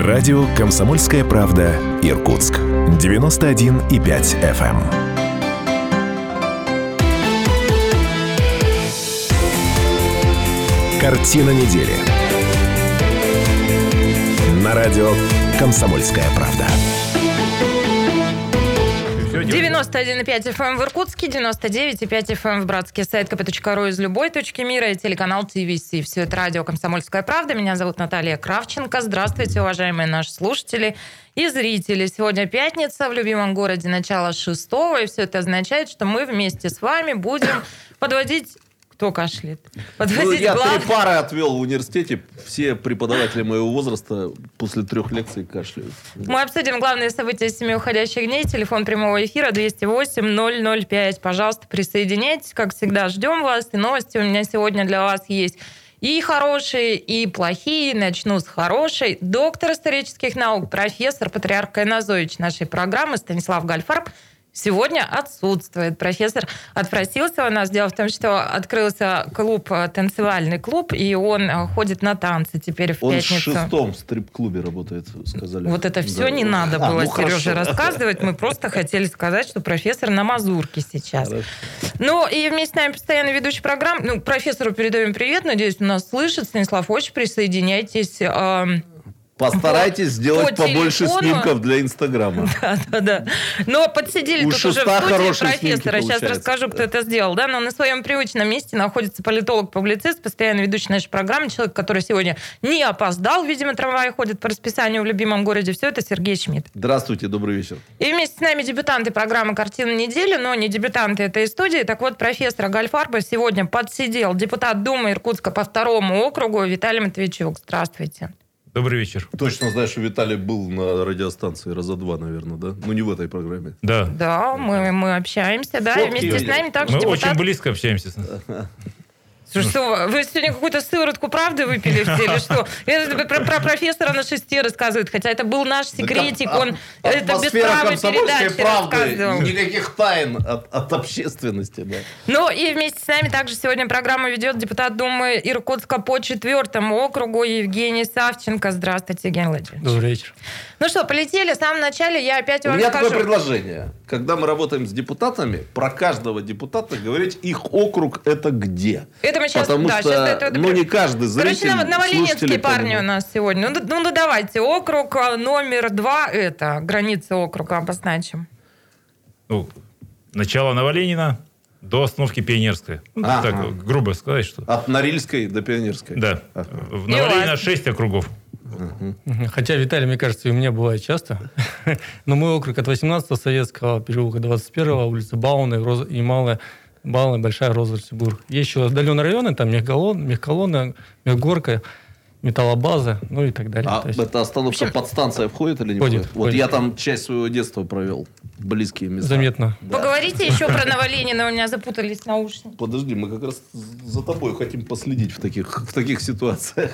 Радио «Комсомольская правда» Иркутск. 91,5 FM. Картина недели. На радио «Комсомольская правда». 91,5 FM эм в Иркутске, 99,5 FM эм в Братске, сайт kp.ru из любой точки мира и телеканал ТВС. Все это радио «Комсомольская правда». Меня зовут Наталья Кравченко. Здравствуйте, уважаемые наши слушатели и зрители. Сегодня пятница, в любимом городе начало шестого, и все это означает, что мы вместе с вами будем подводить кто кашляет? Ну, я глав... три пары отвел в университете. Все преподаватели моего возраста после трех лекций кашляют. Мы обсудим главные события семи уходящих дней. Телефон прямого эфира 208-005. Пожалуйста, присоединяйтесь. Как всегда, ждем вас. И новости у меня сегодня для вас есть и хорошие, и плохие. Начну с хорошей. Доктор исторических наук, профессор, патриарх Кайназович нашей программы Станислав Гальфарб – сегодня отсутствует. Профессор отпросился у нас. Дело в том, что открылся клуб, э, танцевальный клуб, и он э, ходит на танцы теперь в он пятницу. Он в шестом стрип-клубе работает, сказали. Вот это все да. не надо а, было, ну, Сереже, рассказывать. Мы просто хотели сказать, что профессор на мазурке сейчас. Хорошо. Ну, и вместе с нами постоянно ведущий программ. Ну, профессору передаем привет. Надеюсь, он нас слышит. Станислав, очень присоединяйтесь. Постарайтесь по, сделать по побольше снимков для Инстаграма. Да, да, да. Но подсидели У тут уже в студии профессора. Сейчас расскажу, кто это сделал. Да? Но на своем привычном месте находится политолог-публицист, постоянно ведущий нашей программы, человек, который сегодня не опоздал, видимо, трамвай ходит по расписанию в любимом городе. Все это Сергей Шмидт. Здравствуйте, добрый вечер. И вместе с нами дебютанты программы «Картина недели», но не дебютанты этой студии. Так вот, профессор Гальфарба сегодня подсидел депутат Думы Иркутска по второму округу Виталий Матвейчук. Здравствуйте. Добрый вечер. Точно знаешь, что Виталий был на радиостанции раза два, наверное, да? Ну, не в этой программе. Да. Да, мы, мы общаемся, да, Фотки и вместе с нами также Мы депутат... очень близко общаемся. Слушай, что, вы сегодня какую-то сыворотку правды выпили все или что? Это про, про профессора на шесте рассказывает, хотя это был наш секретик, он а, это без права передачи правды, рассказывал. Никаких тайн от, от общественности, да. Ну и вместе с нами также сегодня программу ведет депутат Думы Иркутска по четвертому округу Евгений Савченко. Здравствуйте, Евгений Владимирович. Добрый вечер. Ну что, полетели. В самом начале я опять вам У меня скажу. такое предложение. Когда мы работаем с депутатами, про каждого депутата говорить, их округ это где. Это мы сейчас, Потому да, что, сейчас это, ну, не каждый зритель, Короче, новоленинские парни у нас сегодня. Ну, ну, ну, давайте. Округ а, номер два это. Границы округа обозначим. Ну, начало Новоленина до остановки Пионерская. Ну, а, так, грубо сказать, что... От Норильской до Пионерской. Да. Ага. В Новоленина 6 округов. Хотя, Виталий, мне кажется, и у меня бывает часто. Но мой округ от 18-го Советского, переулка 21-го, улица Бауна и Малая Балная, Большая, Розовцебург. Есть еще отдаленные районы, там Мехколон, Мехколонна, Мехгорка, металлобаза, ну и так далее. А есть... эта остановка Вообще... подстанция входит или не входит? входит? Вот входит. я там часть своего детства провел. Близкие места. Заметно. Да. Поговорите еще про Новоленина, у меня запутались наушники. Подожди, мы как раз за тобой хотим последить в таких, в таких ситуациях.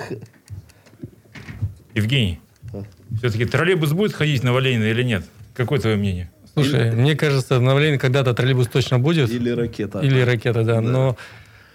Евгений, а? все-таки троллейбус будет ходить на Валенина или нет? Какое твое мнение? Слушай, или... мне кажется, обновление когда-то троллейбус точно будет. Или ракета. Или ракета, да. да. Но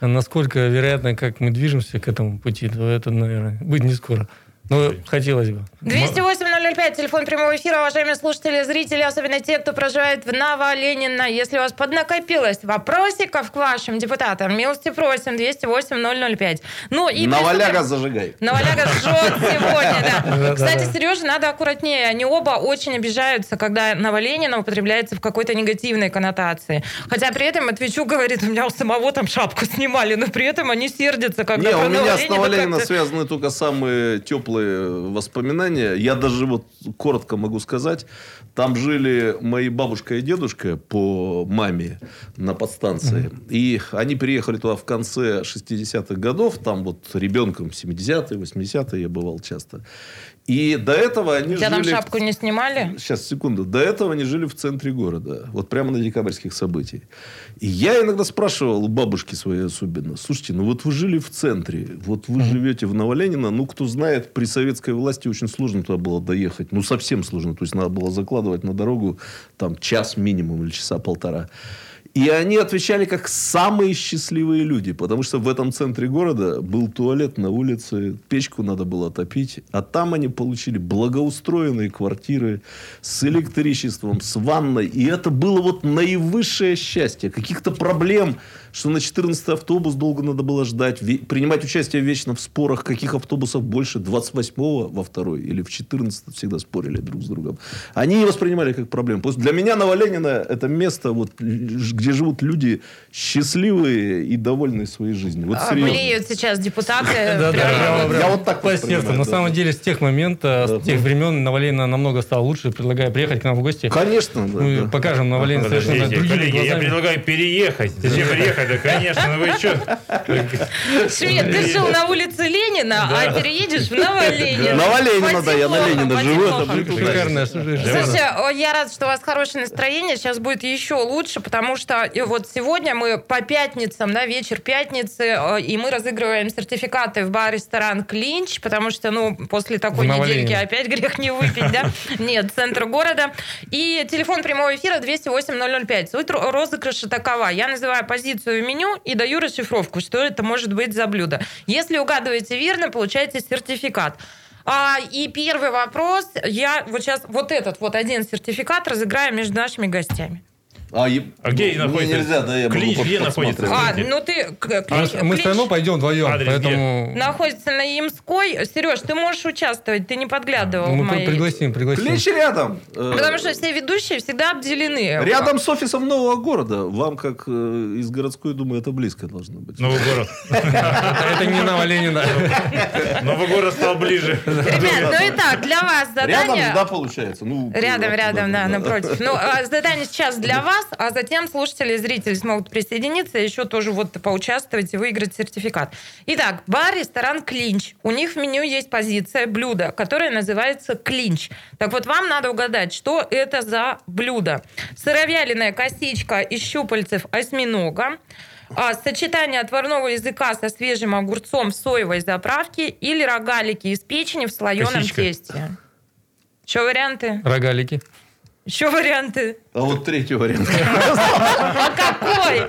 насколько вероятно, как мы движемся к этому пути, то это, наверное, будет не скоро. Ну, хотелось бы. 208-005, телефон прямого эфира, уважаемые слушатели, зрители, особенно те, кто проживает в Новоленина. Если у вас поднакопилось вопросиков к вашим депутатам, милости просим, 208-005. Ну, и Наваляга приступим... зажигай. Наваляга жжет сегодня, да. Кстати, Сережа, надо аккуратнее. Они оба очень обижаются, когда Новоленина употребляется в какой-то негативной коннотации. Хотя при этом отвечу, говорит, у меня у самого там шапку снимали, но при этом они сердятся, когда Не, у меня с Новоленина связаны только самые теплые теплые воспоминания. Я даже вот коротко могу сказать, там жили мои бабушка и дедушка по маме на подстанции. Mm-hmm. И они переехали туда в конце 60-х годов. Там вот ребенком 70-е, 80-е я бывал часто. И до этого они Тебя жили... там шапку не снимали? Сейчас, секунду. До этого они жили в центре города. Вот прямо на декабрьских событий. И я иногда спрашивал у бабушки своей особенно. Слушайте, ну вот вы жили в центре. Вот вы живете в Новоленина. Ну, кто знает, при советской власти очень сложно туда было доехать. Ну, совсем сложно. То есть, надо было закладывать на дорогу там час минимум или часа полтора. И они отвечали как самые счастливые люди, потому что в этом центре города был туалет на улице, печку надо было топить, а там они получили благоустроенные квартиры с электричеством, с ванной, и это было вот наивысшее счастье. Каких-то проблем, что на 14 автобус долго надо было ждать, принимать участие вечно в спорах, каких автобусов больше, 28-го во второй или в 14 всегда спорили друг с другом. Они не воспринимали как проблему. Для меня Новоленина это место, вот, где живут люди счастливые и довольные своей жизнью. Вот а, Блеют сейчас депутаты. Я вот так по сердцу. На самом деле, с тех моментов, с тех времен Новолейна намного стало лучше. Предлагаю приехать к нам в гости. Конечно. Мы покажем Новолейна совершенно другими Я предлагаю переехать. Зачем приехать? Да, конечно. Ну вы что? Швед, ты жил на улице Ленина, а переедешь в Новоленина. Новоленина, да, я на Ленина живу. Шикарная Слушайте, я рад, что у вас хорошее настроение. Сейчас будет еще лучше, потому что вот сегодня мы по пятницам, да, вечер пятницы, э, и мы разыгрываем сертификаты в бар-ресторан «Клинч», потому что, ну, после такой недельки опять грех не выпить, да? Нет, центр города. И телефон прямого эфира 208-005. Суть розыгрыша такова. Я называю позицию меню и даю расшифровку, что это может быть за блюдо. Если угадываете верно, получаете сертификат. А, и первый вопрос. Я вот сейчас вот этот вот один сертификат разыграю между нашими гостями. А, а где ну, находится? Нельзя, да, я Клинч где находится? А, ну ты... Клинч, а, мы все равно пойдем вдвоем, Адрес поэтому... Где? Находится на Ямской. Сереж, ты можешь участвовать, ты не подглядывал ну, мы моей... пригласим, пригласим. Клинч рядом. Э, Потому что все ведущие всегда обделены. Рядом с офисом нового города. Вам, как э, из городской думаю, это близко должно быть. Новый город. Это не Нова Ленина. Новый город стал ближе. Ребят, ну и так, для вас задание... Рядом, да, получается? Ну, рядом, рядом, да, напротив. Ну, а задание сейчас для вас, а затем слушатели и зрители смогут присоединиться, еще тоже вот поучаствовать и выиграть сертификат. Итак, бар, ресторан «Клинч». У них в меню есть позиция, блюдо, которое называется «Клинч». Так вот, вам надо угадать, что это за блюдо. Сыровяленая косичка из щупальцев осьминога, а, сочетание отварного языка со свежим огурцом в соевой заправке или рогалики из печени в слоеном Косичка. тесте. Что варианты? Рогалики. Еще варианты. А вот третий вариант. А какой?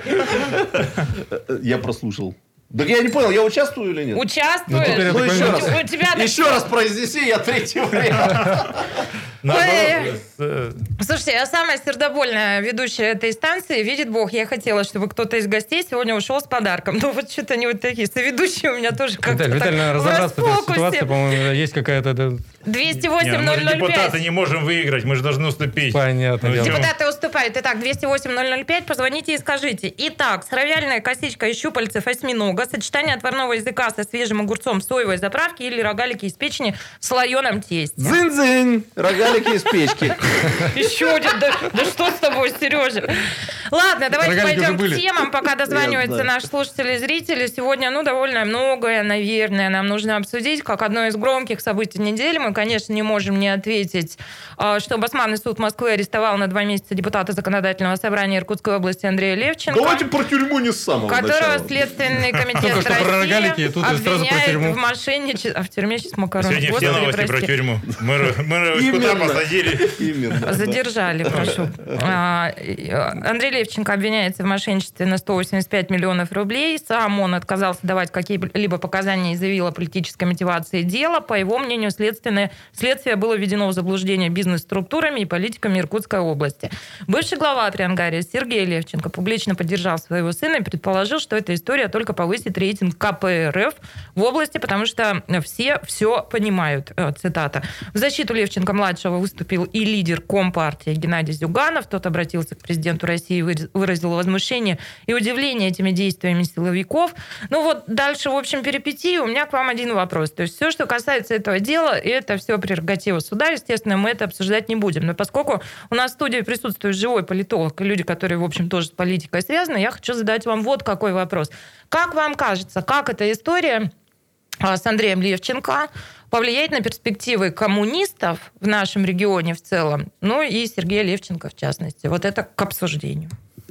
Я прослушал. Так я не понял, я участвую или нет? Участвуешь. Ну, ну еще раз. У тебя еще раз произнеси, я третий вариант. Слушайте, я самая сердобольная ведущая этой станции. Видит Бог, я хотела, чтобы кто-то из гостей сегодня ушел с подарком. Ну вот что-то они вот такие. Соведущие у меня тоже как-то Виталий, Виталий, разобраться в этой ситуации. По-моему, есть какая-то... 208 005. Мы же депутаты не можем выиграть, мы же должны уступить. Понятно. Ну, депутаты уступают. Итак, 208 005, позвоните и скажите. Итак, сыровяльная косичка из щупальцев осьминога, сочетание отварного языка со свежим огурцом соевой заправки или рогалики из печени в слоеном тесте. Дзынь-дзынь! Рогалики из печки. Еще один. Да что с тобой, Сережа? Ладно, давайте пойдем к темам, пока дозваниваются наши слушатели и зрители. Сегодня, ну, довольно многое, наверное, нам нужно обсудить. Как одно из громких событий недели мы конечно, не можем не ответить, а, что Басманный суд Москвы арестовал на два месяца депутата Законодательного собрания Иркутской области Андрея Левченко. Давайте про тюрьму не с самого Которого начала. Следственный комитет России обвиняет в мошенничестве. А в тюрьме сейчас макароны. Сегодня все новости про тюрьму. Мы куда посадили. Задержали, прошу. А, Андрей Левченко обвиняется в мошенничестве на 185 миллионов рублей. Сам он отказался давать какие-либо показания и заявил о политической мотивации дела. По его мнению, следственное Следствие, было введено в заблуждение бизнес-структурами и политиками Иркутской области. Бывший глава Триангария Сергей Левченко публично поддержал своего сына и предположил, что эта история только повысит рейтинг КПРФ в области, потому что все все понимают. Э, цитата. В защиту Левченко-младшего выступил и лидер Компартии Геннадий Зюганов. Тот обратился к президенту России выразил возмущение и удивление этими действиями силовиков. Ну вот дальше, в общем, перипетии. У меня к вам один вопрос. То есть все, что касается этого дела, это все прерогатива суда, естественно, мы это обсуждать не будем. Но поскольку у нас в студии присутствует живой политолог и люди, которые, в общем, тоже с политикой связаны, я хочу задать вам вот какой вопрос. Как вам кажется, как эта история а, с Андреем Левченко повлияет на перспективы коммунистов в нашем регионе в целом, ну и Сергея Левченко в частности. Вот это к обсуждению.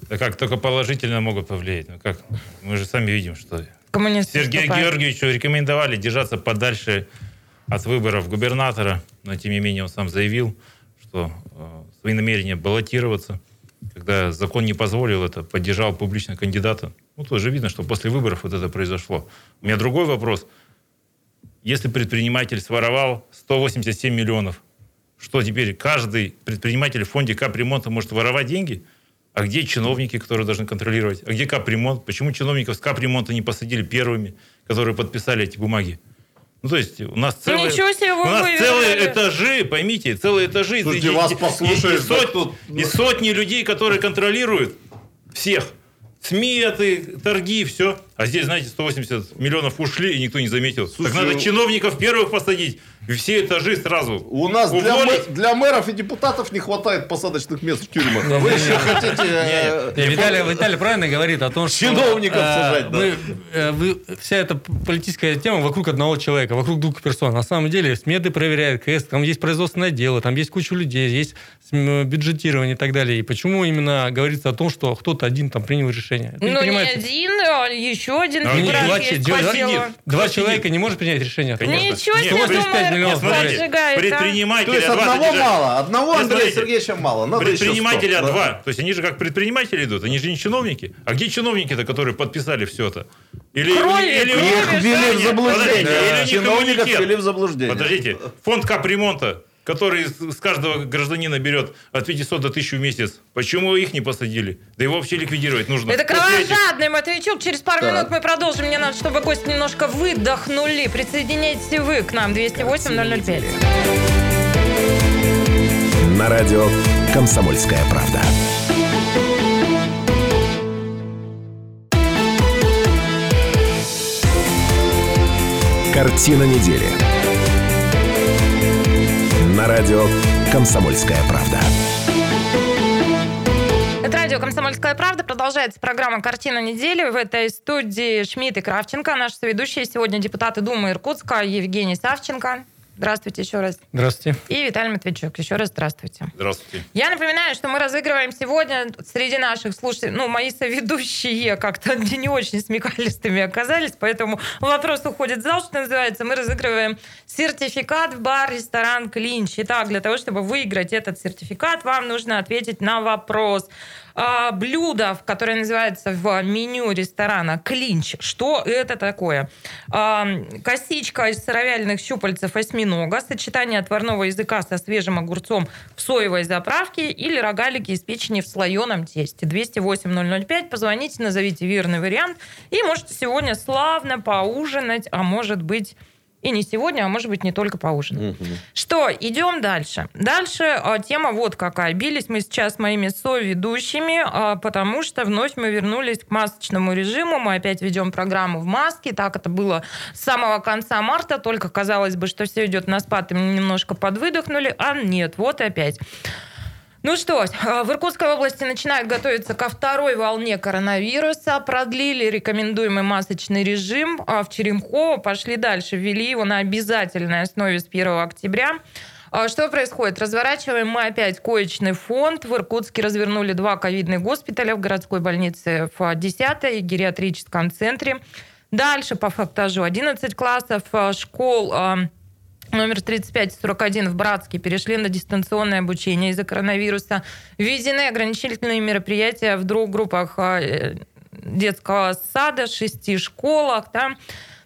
Да как только положительно могут повлиять. Ну как? Мы же сами видим, что Коммунисты Сергею Георгиевичу рекомендовали держаться подальше от выборов губернатора, но тем не менее он сам заявил, что э, свои намерения баллотироваться. когда закон не позволил это, поддержал публично кандидата. Ну, тоже видно, что после выборов вот это произошло. У меня другой вопрос. Если предприниматель своровал 187 миллионов, что теперь каждый предприниматель в фонде капремонта может воровать деньги? А где чиновники, которые должны контролировать? А где капремонт? Почему чиновников с капремонта не посадили первыми, которые подписали эти бумаги? Ну, то есть у нас целые, Ничего себе, у нас целые этажи, поймите, целые этажи. Слушайте, И- вас и- послушаешь, и, да сот- тут- и сотни людей, которые контролируют всех. Сметы, торги, все. А здесь, знаете, 180 миллионов ушли, и никто не заметил. Слушай, так надо ну- чиновников первых посадить, все этажи сразу У нас для, мэ- для мэров и депутатов не хватает посадочных мест в тюрьмах. Вы еще хотите... э, Виталий, Виталий правильно говорит о том, что... Чиновников э, сажать, да. мы, э, вся эта политическая тема вокруг одного человека, вокруг двух персон. На самом деле сметы проверяют, КС, там есть производственное дело, там есть куча людей, есть бюджетирование и так далее. И почему именно говорится о том, что кто-то один там принял решение? Ну, не один, а еще один А Ну, два, человека не может принять решение. Конечно. Ничего Нет, себе, 185 думаю, миллионов смотрите, а? предпринимателя То есть два одного мало, одного Андрея Сергеевича мало. Надо Предпринимателя 100, да. два. То есть они же как предприниматели идут, они же не чиновники. А где чиновники-то, которые подписали все это? Или, Крови, или, крови, или- Их ввели в Подождите, заблуждение. или Чиновников ввели в заблуждение. Подождите, фонд капремонта, который с каждого гражданина берет от 500 до 1000 в месяц, почему их не посадили? Да его вообще ликвидировать нужно. Это кровожадный Матвейчук. Через пару Так. минут мы продолжим. Мне надо, чтобы гости немножко выдохнули. Присоединяйтесь вы к нам. 208-005. На радио «Комсомольская правда». Картина недели. На радио «Комсомольская правда». Это радио «Комсомольская правда». Продолжается программа «Картина недели». В этой студии Шмидт и Кравченко. Наши соведущие сегодня депутаты Думы Иркутска Евгений Савченко. Здравствуйте еще раз. Здравствуйте. И Виталий Матвейчук. Еще раз здравствуйте. Здравствуйте. Я напоминаю, что мы разыгрываем сегодня среди наших слушателей, ну, мои соведущие как-то не очень смекалистыми оказались, поэтому вопрос уходит в зал, что называется. Мы разыгрываем сертификат в бар-ресторан «Клинч». Итак, для того, чтобы выиграть этот сертификат, вам нужно ответить на вопрос. А, блюдо, которое называется в меню ресторана «Клинч». Что это такое? А, косичка из сыровяленых щупальцев осьминога, сочетание отварного языка со свежим огурцом в соевой заправке или рогалики из печени в слоеном тесте. 208-005. Позвоните, назовите верный вариант. И можете сегодня славно поужинать, а может быть и не сегодня, а может быть не только поужинать. Что, идем дальше. Дальше а, тема вот какая. Бились мы сейчас с моими соведущими, а, потому что вновь мы вернулись к масочному режиму. Мы опять ведем программу в маске. Так это было с самого конца марта. Только казалось бы, что все идет на спад, и мы немножко подвыдохнули. А нет, вот опять. Ну что, в Иркутской области начинают готовиться ко второй волне коронавируса. Продлили рекомендуемый масочный режим. А в Черемхово пошли дальше. Ввели его на обязательной основе с 1 октября. А Что происходит? Разворачиваем мы опять коечный фонд. В Иркутске развернули два ковидных госпиталя в городской больнице в 10 и гериатрическом центре. Дальше по фактажу 11 классов а, школ а, номер 35 и 41 в Братске перешли на дистанционное обучение из-за коронавируса. Введены ограничительные мероприятия в двух группах э, детского сада, шести школах. Да.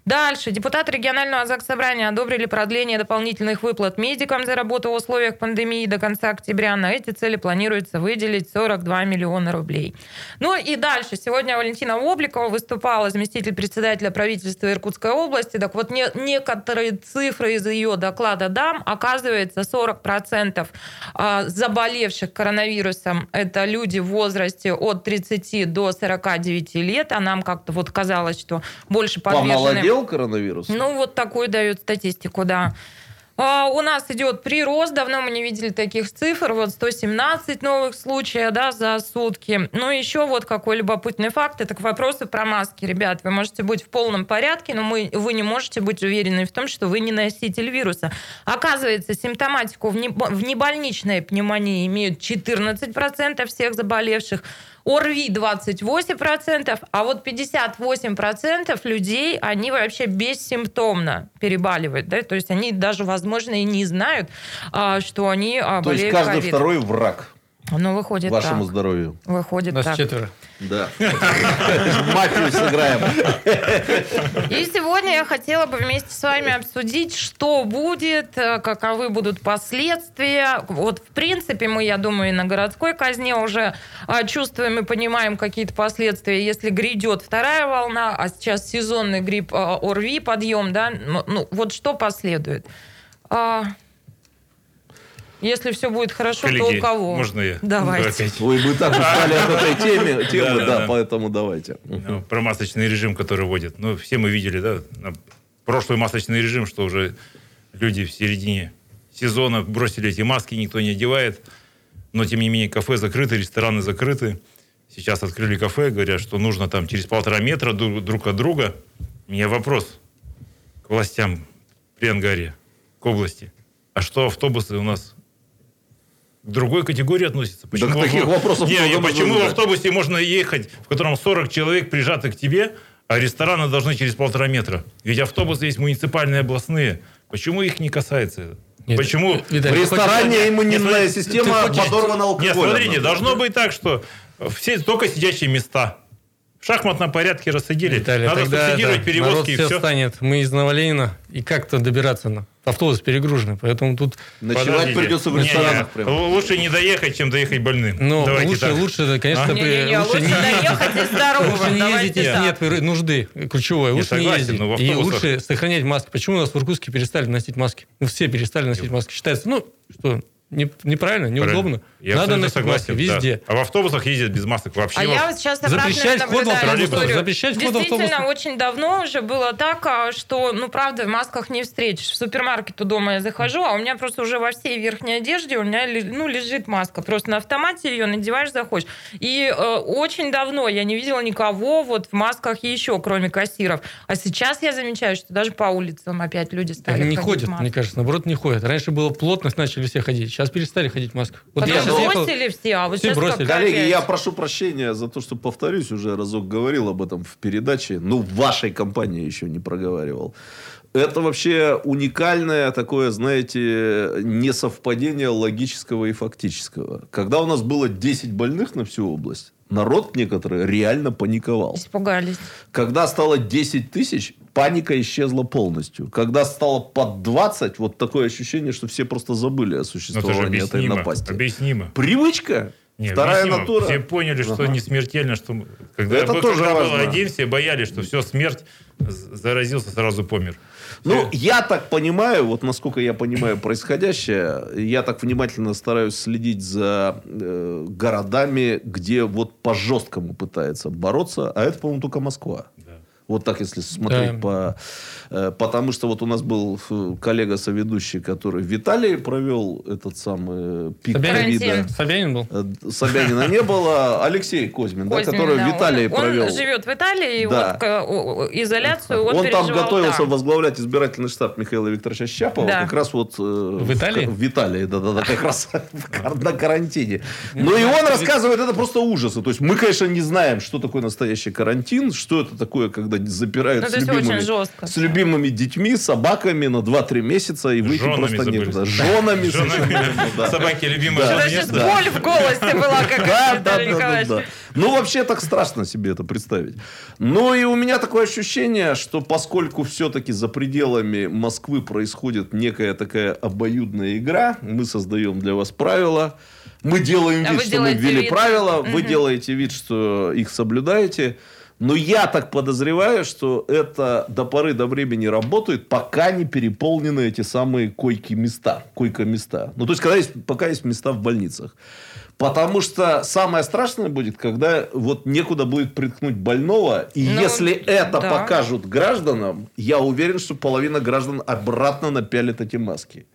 Дальше. Депутаты регионального ЗАГС-собрания одобрили продление дополнительных выплат медикам за работу в условиях пандемии до конца октября. На эти цели планируется выделить 42 миллиона рублей. Ну и дальше. Сегодня Валентина Обликова выступала, заместитель председателя правительства Иркутской области. Так вот, не- некоторые цифры из ее доклада дам. Оказывается, 40% а, заболевших коронавирусом – это люди в возрасте от 30 до 49 лет. А нам как-то вот казалось, что больше подвержены... Помолодел коронавирус? Ну, вот такую дают статистику, да. А, у нас идет прирост, давно мы не видели таких цифр, вот 117 новых случаев, да, за сутки. Ну, еще вот какой любопытный факт, это к вопросу про маски, ребят, вы можете быть в полном порядке, но мы, вы не можете быть уверены в том, что вы не носитель вируса. Оказывается, симптоматику в, не, в небольничной пневмонии имеют 14% всех заболевших, ОРВИ 28%, а вот 58% людей, они вообще бессимптомно перебаливают. Да? То есть они даже, возможно, и не знают, а, что они а, То есть болеют каждый ковидом. второй враг. Ну, выходит Вашему так. здоровью. Выходит Нас так. четверо. Да. Мафию сыграем. И сегодня я хотела бы вместе с вами обсудить, что будет, э, каковы будут последствия. Вот, в принципе, мы, я думаю, и на городской казне уже а, чувствуем и понимаем какие-то последствия, если грядет вторая волна, а сейчас сезонный грипп а, ОРВИ, подъем, да, ну, ну, вот что последует? Если все будет хорошо, то Коллеги, у кого? можно я? Давайте. Опять. Ой, мы так устали от этой темы, темы, да, поэтому давайте. Ну, про масочный режим, который вводят. Ну, все мы видели, да, на прошлый масочный режим, что уже люди в середине сезона бросили эти маски, никто не одевает. Но, тем не менее, кафе закрыты, рестораны закрыты. Сейчас открыли кафе, говорят, что нужно там через полтора метра друг друг от друга. У меня вопрос к властям при Ангаре, к области. А что автобусы у нас к другой категории относятся? к таких в- вопросов Не, много почему в автобусе можно ехать, в котором 40 человек прижаты к тебе, а рестораны должны через полтора метра? Ведь автобусы есть муниципальные, областные. Почему их не касается это? Нет, Почему? Виталий, В ресторане иммунная Нет, система ты хочешь- подорвана Нет, алкоголем. смотрите, должно быть так, что все только сидячие места. В шахматном порядке рассадили. Виталий, Надо тогда субсидировать да, перевозки народ и все все. станет. Мы из Новолейна. И как-то добираться на автобус перегруженный. Поэтому тут Ночевать Подождите. придется в Не, не, ресторанах прям. Лучше не доехать, чем доехать больным. ну, Давайте лучше, так. лучше, это, конечно, А? при- Не-не-не, лучше не доехать и здоровым. Лучше не ездить, если нет нужды. Ключевое. Я Лучше не ездить. но И лучше сохранять маски. Почему у нас в Иркутске перестали носить маски? Ну, все перестали носить маски. Считается, ну, что, не- неправильно, неудобно. Я Надо носить маски согласен, да. везде. А в автобусах ездят без масок вообще. А я вот сейчас Запрещать вход в наблюдаю автобус, историю. запрещать вход в Действительно, автобус. очень давно уже было так, а, что, ну, правда, в масках не встретишь. В супермаркет у дома я захожу, а у меня просто уже во всей верхней одежде у меня ну, лежит маска. Просто на автомате ее надеваешь, заходишь. И э, очень давно я не видела никого вот в масках еще, кроме кассиров. А сейчас я замечаю, что даже по улицам опять люди стали не ходить в ходят, мне кажется, наоборот, не ходят. Раньше была плотность, начали все ходить. Сейчас перестали ходить в масках. Вот я сейчас ехал- бросили все, а вот Все сейчас бросили. как Коллеги, опять. я прошу прощения за то, что повторюсь, уже разок говорил об этом в передаче. Ну, в вашей компании еще не проговаривал. Это вообще уникальное такое, знаете, несовпадение логического и фактического. Когда у нас было 10 больных на всю область, народ некоторые реально паниковал. Испугались. Когда стало 10 тысяч, паника исчезла полностью. Когда стало под 20, вот такое ощущение, что все просто забыли о Ну, существовании этой напасти. Объяснимо. Привычка? Не, Вторая объяснимо. натура? Все поняли, что Ага. не смертельно, что когда, Это был- тоже когда был один, все боялись, что все, смерть, заразился, сразу помер. Ну, Все. я так понимаю, вот насколько я понимаю происходящее, я так внимательно стараюсь следить за э, городами, где вот по-жесткому пытается бороться, а это, по-моему, только Москва. Да. Вот так, если смотреть Да. по... э, потому что вот у нас был э, коллега-соведущий, который в Италии провел этот самый пик Собянин? ковида. Собянин был? Э, Собянина не было. Алексей Козьмин, да, Козьмин, который да, в Италии он, провел. Он живет в Италии, и Да. вот изоляцию он, Он там готовился там. возглавлять избирательный штаб Михаила Викторовича Щапова. Да. Как раз вот... э, в Италии? В Италии, да-да-да, как раз в на карантине. Ну и он рассказывает, это просто ужасы. То есть мы, конечно, не знаем, что такое настоящий карантин, что это такое, когда запирают Ну, с любимыми, жестко. с любимыми детьми, собаками на 2-3 месяца, и выйти Женами просто некуда. Женами, Женами. Собаки любимое Да. Боль в голосе была какая-то, да, да, да, Николаевич. да. Ну, вообще так страшно себе это представить. Но и у меня такое ощущение, что поскольку все-таки за пределами Москвы происходит некая такая обоюдная игра, мы создаем для вас правила, мы делаем А вид, вы что мы ввели вид. правила, вы Мгм. делаете вид, что их соблюдаете. Но я так подозреваю, что это до поры до времени работает, пока не переполнены эти самые койки-места, койко-места. Ну, то есть, когда есть, пока есть места в больницах. Потому что самое страшное будет, когда вот некуда будет приткнуть больного, и Ну, если это да. покажут гражданам, я уверен, что половина граждан обратно напялит эти маски.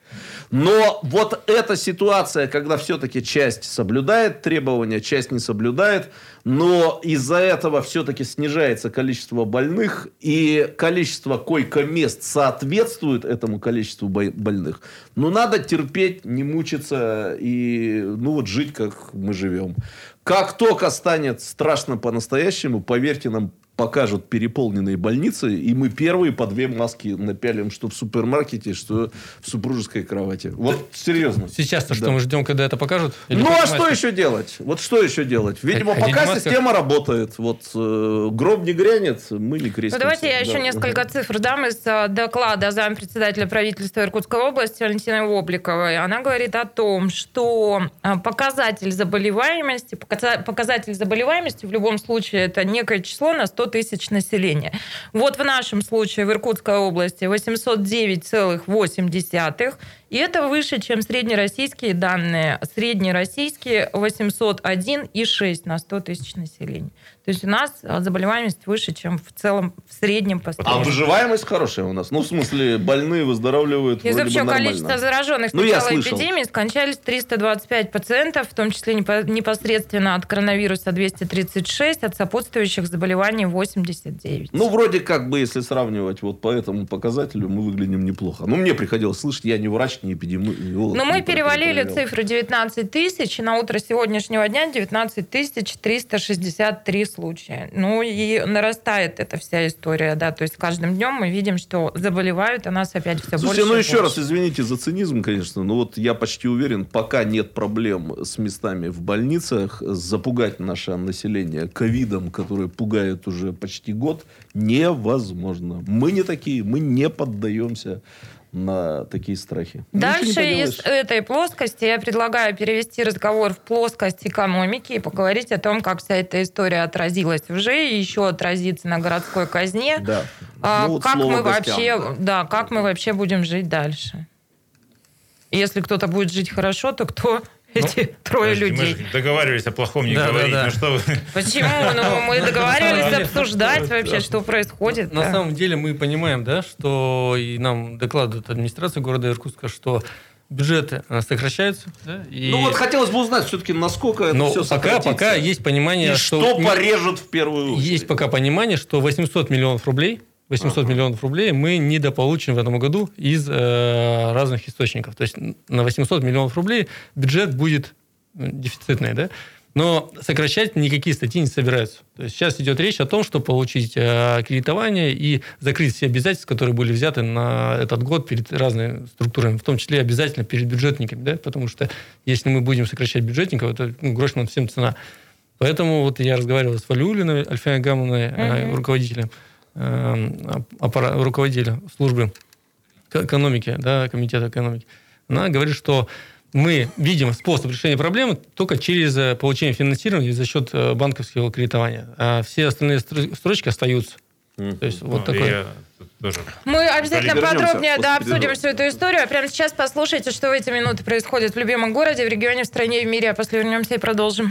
Но вот эта ситуация, когда все-таки часть соблюдает требования, часть не соблюдает, но из-за этого все-таки снижается количество больных, и количество койко-мест соответствует этому количеству бо- больных, ну, надо терпеть, не мучиться и, ну, вот жить, как мы живем. Как только станет страшно по-настоящему, поверьте нам, покажут переполненные больницы, и мы первые по две маски напялим, что в супермаркете, что в супружеской кровати. Вот серьезно. Сейчас-то что Да. мы ждем, когда это покажут? Или Ну, а что еще делать? Вот что еще делать? Видимо, Ходить пока система работает. Вот э, гроб не грянет, мы не крестимся. Ну, давайте я еще Да. несколько цифр дам из э, доклада зампредседателя правительства Иркутской области Валентины Обликовой. Она говорит о том, что э, показатель заболеваемости, показа- показатель заболеваемости в любом случае это некое число на 100 тысяч населения. Вот в нашем случае в Иркутской области 809,8, и это выше, чем среднероссийские данные. Среднероссийские 801,6 на 100 тысяч населения. То есть у нас а, заболеваемость выше, чем в целом в среднем по А стране. выживаемость хорошая у нас. Ну, в смысле, больные выздоравливают Из общего количества зараженных с Ну, начала эпидемии скончались 325 пациентов, в том числе непо- непосредственно от коронавируса 236, от сопутствующих заболеваний 89. Ну, вроде как бы, если сравнивать вот по этому показателю, мы выглядим неплохо. Ну, мне приходилось слышать, я не врач, не эпидемиолог. Но мы перевалили цифры 19 тысяч, и на утро сегодняшнего дня 19 тысяч 363 случая. Ну и нарастает эта вся история, да, то есть каждым днем мы видим, что заболевают, а нас опять все больше Слушайте, ну и еще больше. раз извините за цинизм, конечно, но вот я почти уверен, пока нет проблем с местами в больницах, запугать наше население ковидом, который пугает уже почти год, невозможно. Мы не такие, мы не поддаемся на такие страхи. Не Дальше из этой плоскости я предлагаю перевести разговор в плоскость экономики и поговорить о том, как вся эта история отразилась уже и еще отразится на городской казне. Да. А Ну, вот как мы гостям. вообще, да, как мы вообще будем жить дальше? Если кто-то будет жить хорошо, то кто эти трое мы людей? же договаривались о плохом не говорить. да. Ну что. Почему? Ну, мы договаривались обсуждать вообще, что происходит. На самом деле мы понимаем, да, что и нам докладывает администрация города Иркутска, что бюджеты э, сокращаются. Да, и... Ну вот хотелось бы узнать все-таки, насколько это Но все пока, пока есть понимание, И что мы- порежет в первую очередь? есть пока понимание, что 800 миллионов рублей 800 миллионов рублей мы недополучим в этом году из э, разных источников. То есть на 800 миллионов рублей бюджет будет э, дефицитный, да? Но сокращать никакие статьи не собираются. То есть сейчас идет речь о том, чтобы получить э, кредитование и закрыть все обязательства, которые были взяты на этот год перед разными структурами, в том числе обязательно перед бюджетниками, да? потому что если мы будем сокращать бюджетников, это ну, грош нам всем цена. Поэтому вот я разговаривал с Валиулиной Альфией Гамовной, э, Мгм. руководителем, э, аппара- руководителем службы экономики, да, комитета экономики. Она говорит, что мы видим способ решения проблемы только через э, получение финансирования за счет э, банковского кредитования. А все остальные стро- строчки остаются. То есть вот Ну, такой... я тоже Мы обязательно Вернемся подробнее да, обсудим всю эту историю. А прямо сейчас послушайте, что в эти минуты происходит в любимом городе, в регионе, в стране и в мире. А после вернемся и продолжим.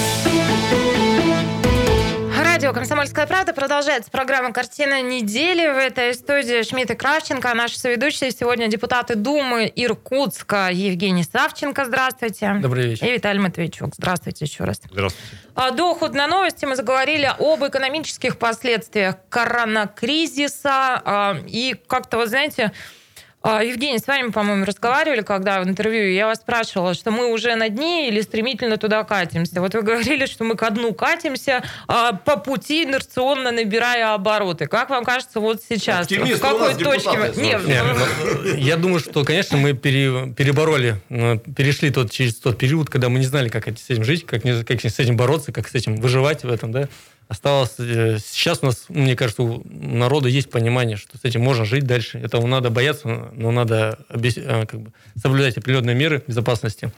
Радио «Комсомольская правда» продолжается программа «Картина недели». В этой студии Шмидт и Кравченко. Наши соведущие сегодня депутаты Думы Иркутска Евгений Савченко. Здравствуйте. Добрый вечер. И Виталий Матвейчук. Здравствуйте еще раз. Здравствуйте. А До ухода на новости мы заговорили об экономических последствиях коронакризиса. А, И как-то, вы знаете, а, Евгений, с вами, по-моему, разговаривали, когда в интервью, я вас спрашивала, что мы уже на дне или стремительно туда катимся. Вот вы говорили, что мы ко дну катимся, а, по пути инерционно набирая обороты. Как вам кажется вот сейчас? Оптимисты в какой точке? депутаты, Нет, Не, ну, Я думаю, что, конечно, мы пере- перебороли, э, перешли тот, через тот период, когда мы не знали, как с этим жить, как, как с этим бороться, как с этим выживать в этом, да. Осталось... э, Сейчас у нас, мне кажется, у народа есть понимание, что с этим можно жить дальше. Этого надо бояться, но надо э, как бы, соблюдать определенные меры безопасности.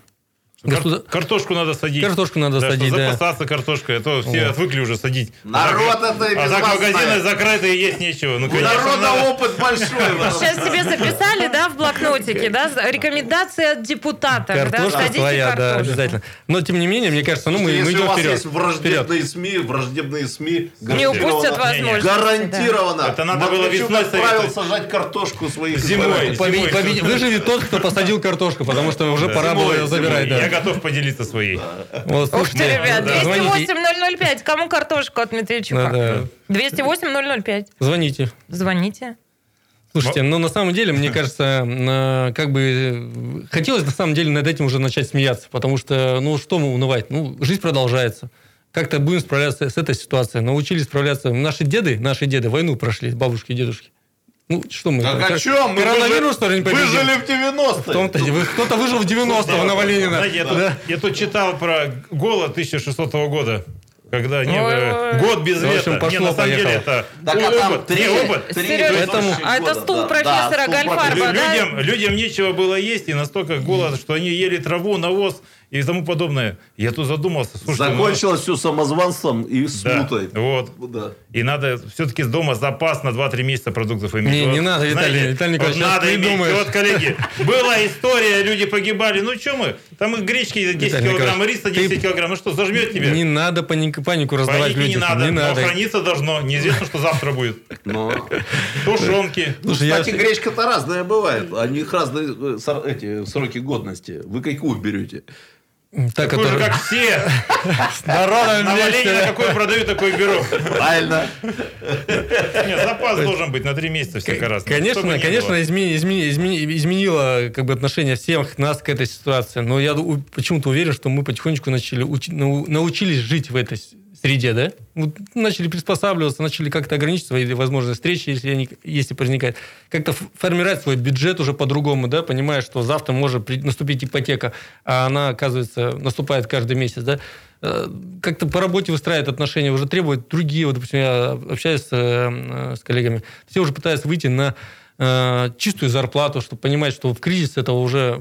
Государ- Кар- Картошку надо садить. Картошку надо Да, садить, да. запасаться картошкой, а то все Вот. отвыкли уже садить. Народ А так- это и А так магазины закрыты и есть нечего. Ну, У конечно, народа надо- опыт большой. Сейчас себе записали, да, в блокнотике, да, рекомендации от депутатов, да, Картошка садите своя, да, картошку. обязательно. Но, тем не менее, мне кажется, ну, мы, мы Если у идем вас вперед. есть враждебные СМИ, враждебные СМИ, Не упустят возможности. Гарантированно. Это надо было весной отправил сажать картошку своих Зимой. Выживет тот, кто посадил картошку, потому что уже пора было забирать. Готов поделиться своей. Вот, Ух ты, ребят, да, звоните, 208-005. Кому картошку от Медведчука? да. 208-005. звоните. Звоните. Слушайте, ну на самом деле, мне кажется, как бы хотелось на самом деле над этим уже начать смеяться, потому что, ну что мы унывать, ну жизнь продолжается. Как-то будем справляться с этой ситуацией. Научились справляться. Наши деды, наши деды войну прошли, бабушки и дедушки. Ну, что мы? Так о чем? Мы Коронавирус, ли, не победим? Выжили в В 90-е. том-то, вы- кто-то выжил в 90-го на Валенина. Я, тут, Да. я тут читал про голод 1600 года. Когда не, Ой, ой. год без В общем, лета. Не, пошло, на самом деле это Так, а опыт. там Не, три, опыт. три Серёж, Поэтому- а это стул да, профессора да, Гальфарба, да? Людям, людям нечего было есть, и настолько голод, что они ели траву, навоз и тому подобное. Я тут задумался. Слушайте, ну, Закончилось все самозванством и да, смутой. вот. Да. И надо все-таки с дома запас на 2-3 месяца продуктов иметь. Не, Вот, не надо, Виталий- знаете, Виталий Николаевич, вот надо иметь. придумаешь. Вот, коллеги, была история, люди погибали. Ну, что мы? Там и гречки 10 Виталий килограмм, риса 10 ты- килограмм. Ну что, зажмет тебе? Не надо панику, панику раздавать людям. не надо, Не но надо. храниться должно. Неизвестно, что завтра будет. Но... Тушенки. Слушай, я- Кстати, гречка-то разная бывает. У них разные э, эти сроки годности. Вы какую берете? Та, Такой же, которая- как все. Народом На вместе. Ленина какой продаю, такой беру. Правильно. Нет, запас должен быть на 3 месяца всяко раз. Конечно, не конечно, измени- измени- измени- изменило как бы отношение всех нас к этой ситуации. Но я почему-то уверен, что мы потихонечку начали учи- нау- научились жить в этой с- среде, да? Вот начали приспосабливаться, начали как-то ограничить свои возможные встречи, если они, если возникает. Как-то формировать свой бюджет уже по-другому, да, понимая, что завтра может наступить ипотека, а она, оказывается, наступает каждый месяц, да? Э, Как-то по работе выстраивать отношения уже требуют другие. Вот, допустим, я общаюсь с, э, с коллегами, все уже пытаются выйти на э, чистую зарплату, чтобы понимать, что в кризис этого уже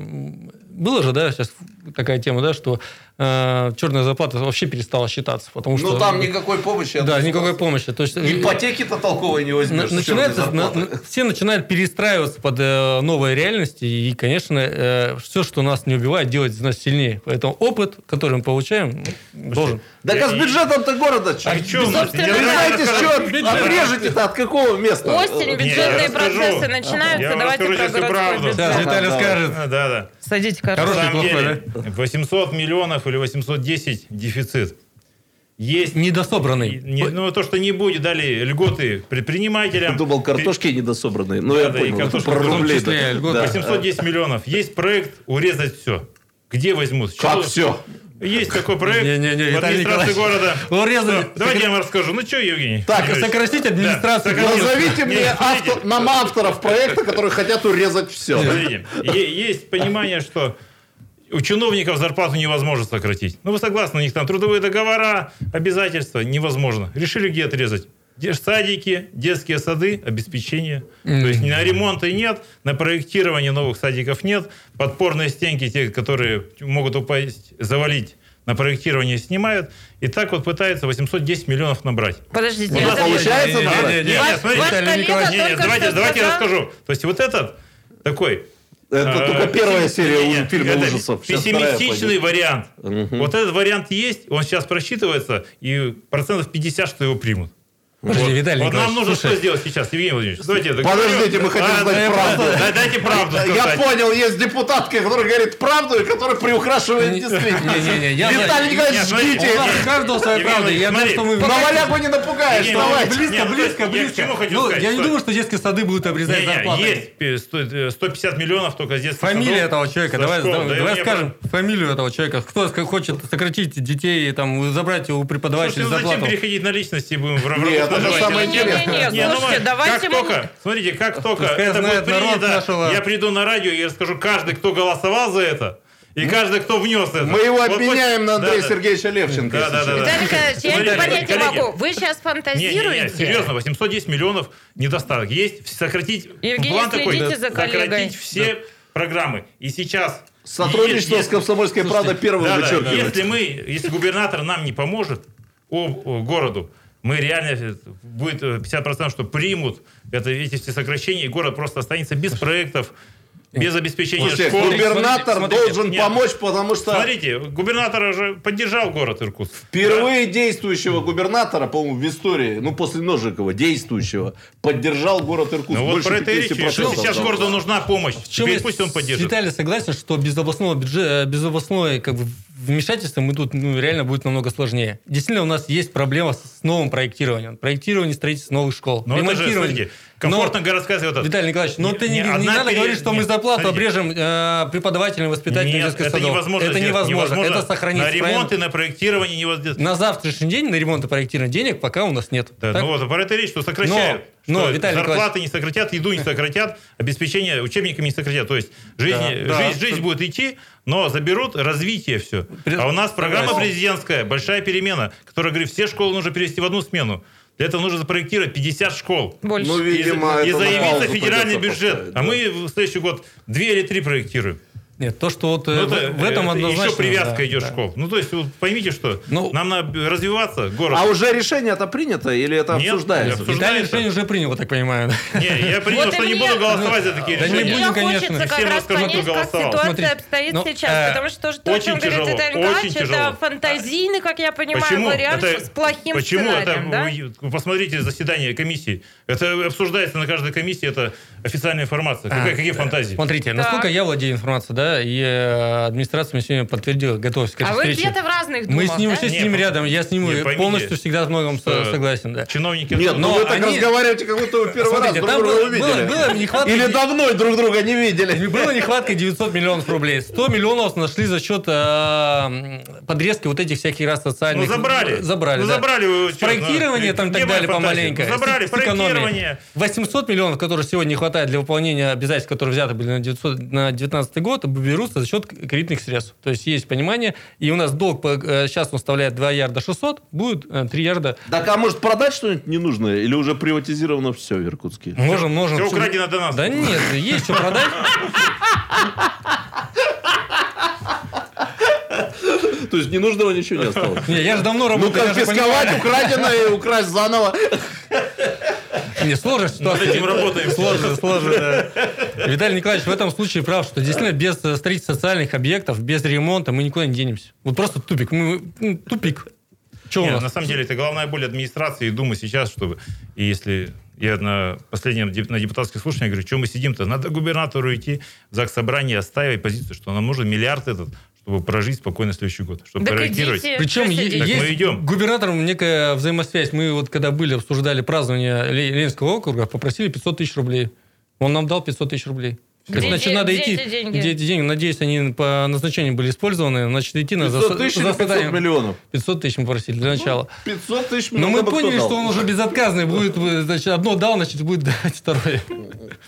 было же, да, сейчас такая тема, да, что э, черная зарплата вообще перестала считаться, потому что Ну там никакой помощи. да никакой помощи, то есть э, Ипотеки-то толковой не на- возьмешь. начинается, на- на- все начинают перестраиваться под э, новые реальности, и, конечно, все, что нас не убивает, делает нас сильнее. Поэтому опыт, который мы получаем, должен. Так а с бюджетом-то города что? А да. знаете, расскажу. что отрежете-то от какого места? Осень, бюджетные процессы начинаются. Давайте про городской бюджет. Сейчас Виталий скажет. Да, да. Садите На картошку. Хороший самом плохой, деле 800 миллионов или 810 дефицит. Есть Недособранный. не- ну, то, что не будет, дали льготы Я предпринимателям. думал, картошки недособранные. Ну, я Да, да, и понял. картошка Про в рублей. числе, да. льготы. Да. 810 миллионов. Есть проект урезать все. Где возьмут? Как Чего- все? Есть такой проект Не-не-не, в Виталий администрации Николаевич. города. Урезали. Всё, Давайте я вам расскажу. Ну что, Евгений? Так, Юрьевич? Сократить администрацию. Да. Назовите Не, мне автор- нам авторов проекта, которые хотят урезать все. Есть понимание, что у чиновников зарплату невозможно сократить. Ну, вы согласны, у них там трудовые договора, обязательства невозможно. Решили где отрезать? Садики, детские сады, обеспечение. То есть ни на ремонты нет, на проектирование новых садиков нет, подпорные стенки, те, которые могут упасть, завалить, на проектирование снимают. И так вот пытаются 810 миллионов набрать. Подождите. У нас это- получается Не-не-не, набрать? не-не-не. Не, Ваш- не, смотрите, ваш Виталий коллега Николаевич, Не, не, только давайте, давайте я расскажу. То есть вот этот такой Это а, только первая серия не, не, у- фильма это ужасов. Сейчас Пессимистичный вариант. Вот этот вариант есть, он сейчас просчитывается, и процентов 50, что его примут. Подожди, вот. Виталий Вот нам нужно слушай. что сделать сейчас, Евгений Владимирович? Давайте я договорю. Подождите, мы хотим А, знать да, правду. да, Дайте правду Я понял, есть депутатка, которая говорит правду и которая приукрашивает действительность. не-не-не, я- Виталий Николаевич, ждите. У каждого своя правда. Я думаю, что мы... На валягу не напугаешь, давай. Близко, ну, близко, близко. хочу Ну, я не думаю, что детские сады будут обрезать зарплаты. есть э, сто- э, 150 миллионов только с детских Фамилия этого человека. Давай, скажем фамилию этого человека. Кто хочет сократить детей, там, забрать у преподавателей ну зачем зарплату? переходить на личности будем в это самое интересное. Не-не-не, ну, слушайте, давайте только, смотрите, как только это будет принято, я приду на радио и расскажу каждый, кто голосовал за это, и каждый, кто внес это. Мы его Вот обменяем пусть- на Андрея да, да. Сергеевича Левченко. Да, если да, да, что. да. Виталий Николаевич, я не понять не коллеги. могу. Вы сейчас Не, фантазируете? не, не, серьезно, 810 миллионов недостаток. Есть сократить Евгений, план такой, следите за коллегой. сократить все программы. И сейчас Сотрудничество Если- с «Комсомольской правдой» первым Да, да, вычеркивается. Если мы, если губернатор нам не поможет об- о, городу, мы реально э, будет э, 50%, что примут это, эти все сокращения, и город просто останется без проектов, без обеспечения Слушайте, школ. губернатор смотрите, должен нет. помочь, потому что Смотрите, губернатор же поддержал город Иркутск. впервые действующего губернатора, по-моему, в истории, ну, после Ножикова, действующего, поддержал город Иркутск. Ну вот про это и 50% речь, сейчас дал. городу нужна помощь. В чем Теперь пусть он поддержит. Виталий согласен, что без областного бюджета, без областной как бы, вмешательства мы тут ну, реально будет намного сложнее. Действительно, у нас есть проблема с новым проектированием. Проектирование строительства новых школ. Но это же, ремонтирование. Смотрите, Но- комфортно городская вот Виталий Николаевич, но Не- ты не, не не надо пере- говорить, что мы нет, зарплату смотрите. обрежем э, преподавателям, воспитателям Нет, детских это садов. невозможно. Это сделать. невозможно. Это сохранить. На правильно? ремонт и на проектирование невозможно. На завтрашний день на ремонт и проектирование денег пока у нас нет. Да, Так? ну вот, про это речь, что сокращают. Но- но, что Виталий зарплаты не сократят, еду не сократят, обеспечение учебниками не сократят. То есть жизнь, Да, да. жизнь, жизнь будет идти, но заберут развитие все. А у нас программа президентская, большая перемена, которая говорит, все школы нужно перевести в одну смену. Для этого нужно запроектировать 50 школ. Больше. Ну, И, видимо, и это на заявиться паузу федеральный бюджет. поставить, а да. мы в следующий год две или три проектируем. Нет, то, что вот э, Ну, в, это, в этом это однозначно... еще привязка да, идет да. школ. Ну, то есть, вот поймите, что Ну, нам надо развиваться, город. А уже решение-то принято или это Нет, обсуждается? обсуждается. Виталий решение уже принял, я так понимаю. Не, я принял, Вот что не мне- буду голосовать за такие Да не Мне решения. будем, конечно. хочется как раз понять, как голосовал. ситуация Смотрите, обстоит ну, сейчас. э, потому что то, о очень чем говорит тяжело, Виталий Николаевич, очень это тяжело. фантазийный, как я понимаю, Почему? вариант Это- с плохим Почему сценарием. это? да? Вы посмотрите заседание комиссии. Это обсуждается на каждой комиссии, это официальная информация. А, какие фантазии? Смотрите, насколько я владею информацией, да, и э, администрация мне сегодня подтвердила готовность к этой А вы встрече. где-то в разных Мы думах, с ним да? вообще с ним ну, рядом, я с ним нет, поймите, полностью всегда с многом что согласен, да. Чиновники... Нет, Но вы так они- разговариваете, как будто вы первый Смотрите, раз друг там друга было, увидели. было, было нехватка... Или давно друг друга не видели. Была нехватка 900 миллионов рублей. 100 миллионов нашли за счет э, подрезки вот этих всяких раз социальных... Ну, забрали. Забрали, Ну, да. забрали вы, Проектирование там и так далее помаленько. Забрали проектирование. 800 миллионов, которые сегодня не хватает для выполнения обязательств, которые взяты были на 900 на 19 год, берутся за счет кредитных средств. То есть есть понимание, и у нас долг по- э, сейчас он составляет 2 ярда 600, будет э, 3 ярда. Так, а может продать что-нибудь ненужное? Или уже приватизировано все в Иркутске? Можем, можем. Все украдено до нас. Да нет, есть что продать. То есть ненужного ничего не осталось? Не, я же давно Ну, работаю. же конфисковать украденное и украсть заново. Не, сложно Над ситуация. этим работаем. Сложно, сложно, да. Виталий Николаевич в этом случае прав, что действительно без э, строительства социальных объектов, без ремонта мы никуда не денемся. Вот просто тупик. Мы, ну, тупик. У Нет, нас? на самом деле, это головная боль администрации и Думы сейчас, чтобы... И если я на последнем на депутатских слушаниях говорю, что мы сидим-то, надо губернатору идти в ЗАГС собрание отстаивать позицию, что нам нужен миллиард этот, чтобы прожить спокойно следующий год, чтобы Так проектировать. идите, Причем е-? Так есть мы идем. губернатором некая взаимосвязь. Мы вот когда были, обсуждали празднование Ле- Ленинского округа, попросили 500 тысяч рублей. Он нам дал 500 тысяч рублей. Где Значит, надо где идти. эти деньги? Где эти деньги? Надеюсь, они по назначению были использованы. Значит, идти на 500 тысяч или 500 заседание. миллионов? 500 тысяч мы просили для начала. 500 тысяч Но много мы кто поняли, что он уже безотказный будет. э, Значит, одно дал, значит, будет давать второе.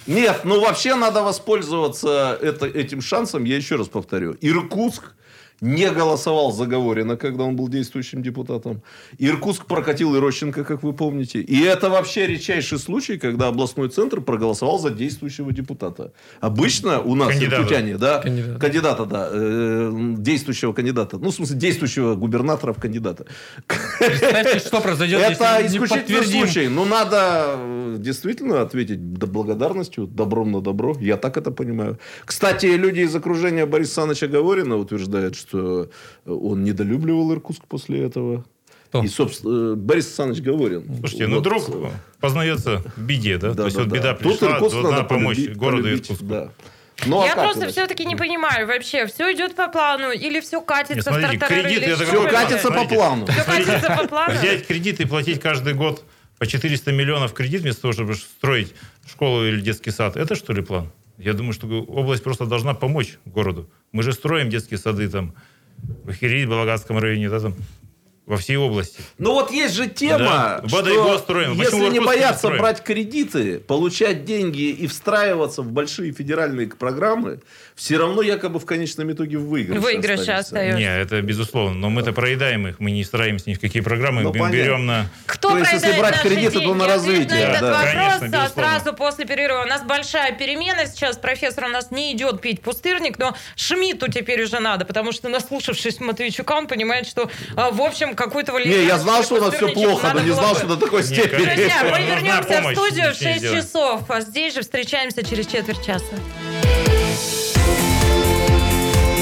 Нет, ну вообще надо воспользоваться это, этим шансом. Я еще раз повторю. Иркутск не голосовал за Заговорина, когда он был действующим депутатом. Иркутск прокатил Ирощенко, как вы помните. И это вообще редчайший случай, когда областной центр проголосовал за действующего депутата. Обычно у нас Кандидата. иркутяне, да, Кандидата. кандидата, да, э, действующего кандидата, ну, в смысле, действующего губернатора в кандидата. Представьте, что произойдет, Это исключительный случай. Ну, надо э, действительно ответить благодарностью, добром на добро. Я так это понимаю. Кстати, люди из окружения Бориса Саныча Говорина утверждают, что он недолюбливал Иркутск после этого. Кто? И, собственно, э, Борис Саныч Говорин. Слушайте, ну Вот, друг э, познается в беде, да? да, То есть да, вот да. беда Тут пришла, Иркутск должна надо помочь полюбить, городу полюбить, Иркутску. да. Ну, а я как просто все-таки не понимаю вообще, все идет по плану или все катится Не, в смотрите, тартарары, кредит, или катится по плану. Все катится по плану? Взять кредит и платить каждый год по 400 миллионов кредит вместо того, чтобы строить школу или детский сад. Это что ли план? Я думаю, что область просто должна помочь городу. Мы же строим детские сады там в Ахири, Балагатском районе, да, там. во всей области. Ну вот есть же тема, Да. Что строим. если Почему не не бояться строим? брать кредиты, получать деньги и встраиваться в большие федеральные программы, все равно якобы в конечном итоге в выигрыше Выигрыше останешься. остаёшься. Не, это безусловно. Но мы-то проедаем их, мы не строимся ни в какие программы, Ну, мы берем на... Кто То есть, если проедает брать наши кредиты, то на развитие, на этот да. вопрос Конечно, безусловно. сразу после перерыва. У нас большая перемена сейчас. Профессор у нас не идет пить пустырник, но Шмидту теперь уже надо, потому что, наслушавшись Матвейчука, он понимает, что, а, в общем, какую-то Не, валидацию я знал, что у нас все плохо, но не знал, что до такой Не, степени. Друзья, мы вернемся в студию в ничего не 6 делать. часов. А здесь же встречаемся через четверть часа.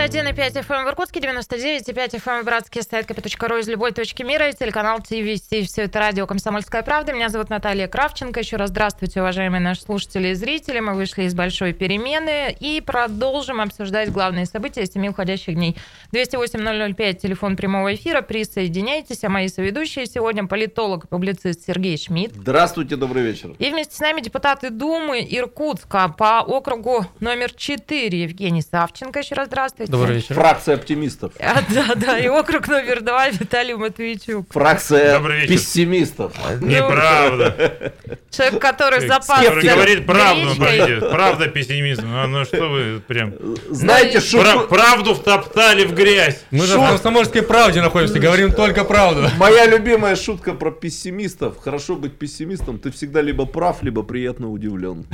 91,5 FM в Иркутске, 99,5 FM в Братске, сайт kp.ru из любой точки мира и телеканал ТВС. Все это радио «Комсомольская правда». Меня зовут Наталья Кравченко. Еще раз здравствуйте, уважаемые наши слушатели и зрители. Мы вышли из большой перемены и продолжим обсуждать главные события семи уходящих дней. 208-005, телефон прямого эфира. Присоединяйтесь. А мои соведущие сегодня политолог и публицист Сергей Шмидт. Здравствуйте, добрый вечер. И вместе с нами депутаты Думы Иркутска по округу номер 4 Евгений Савченко. Еще раз здравствуйте. Добрый вечер. Фракция оптимистов. А, да, да, и округ номер два Виталий Матвейчук. Фракция пессимистов. Неправда. Человек, который запас Который говорит правду, правда пессимизм. Ну, ну что вы прям... Знаете, Ну, шутку... правду втоптали в грязь. Мы же в комсомольской правде находимся, говорим только правду. Моя любимая шутка про пессимистов. Хорошо быть пессимистом. Ты всегда либо прав, либо приятно удивлен.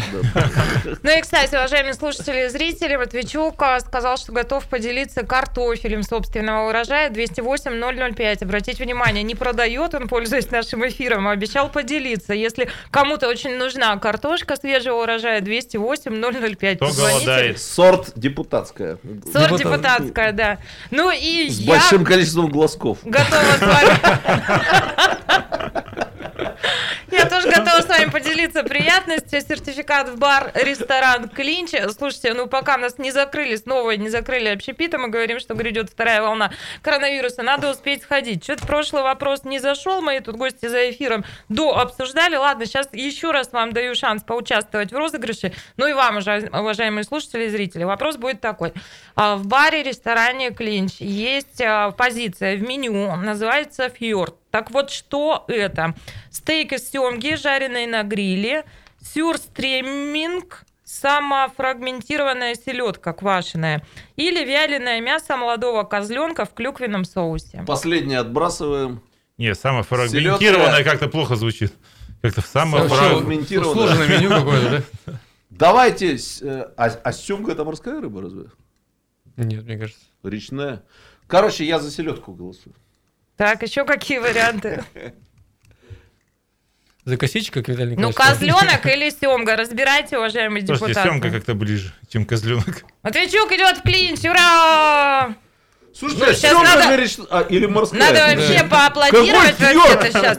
Ну и, кстати, уважаемые слушатели и зрители, Матвейчук а, сказал, что готов поделиться картофелем собственного урожая 208-005. Обратите внимание, не продает он, пользуясь нашим эфиром, а обещал поделиться. Если кому-то очень нужна картошка свежего урожая, 208-005. Кто Позвоните. голодает? Сорт депутатская. Сорт Депутат. депутатская, да. Ну и С я большим количеством глазков. готова с вами... Я тоже готова с вами поделиться приятностью. Сертификат в бар, ресторан Клинч. Слушайте, ну пока нас не закрыли снова, не закрыли общепита, мы говорим, что грядет вторая волна коронавируса. Надо успеть сходить. Что-то прошлый вопрос не зашел. Мои тут гости за эфиром до обсуждали. Ладно, сейчас еще раз вам даю шанс поучаствовать в розыгрыше. Ну и вам, уважа- уважаемые слушатели и зрители. Вопрос будет такой. А, В баре, ресторане Клинч есть а, позиция в меню, называется фьорд. Так вот, что это? Стейк из семги, жареный на гриле, сюрстреминг, самофрагментированная селедка квашеная или вяленое мясо молодого козленка в клюквенном соусе. Последнее отбрасываем. Не, самофрагментированное Селедка. как-то плохо звучит. Как-то Вообще, самофраг... фрагментированное. Сложное меню какое-то, да? Давайте... э, А, а семга это морская рыба разве? Нет, мне кажется. Речная. Короче, я за селедку голосую. Так, еще какие варианты? За косичка, как Виталий Ну, козленок или семга? Разбирайте, уважаемые Слушайте, депутаты. семка как-то ближе, чем козленок. Матвейчук идет в клинч, ура! Слушайте, Ну, а щас семга надо- реч- а, или морская? Надо Да. вообще поаплодировать Какой вообще-то сейчас.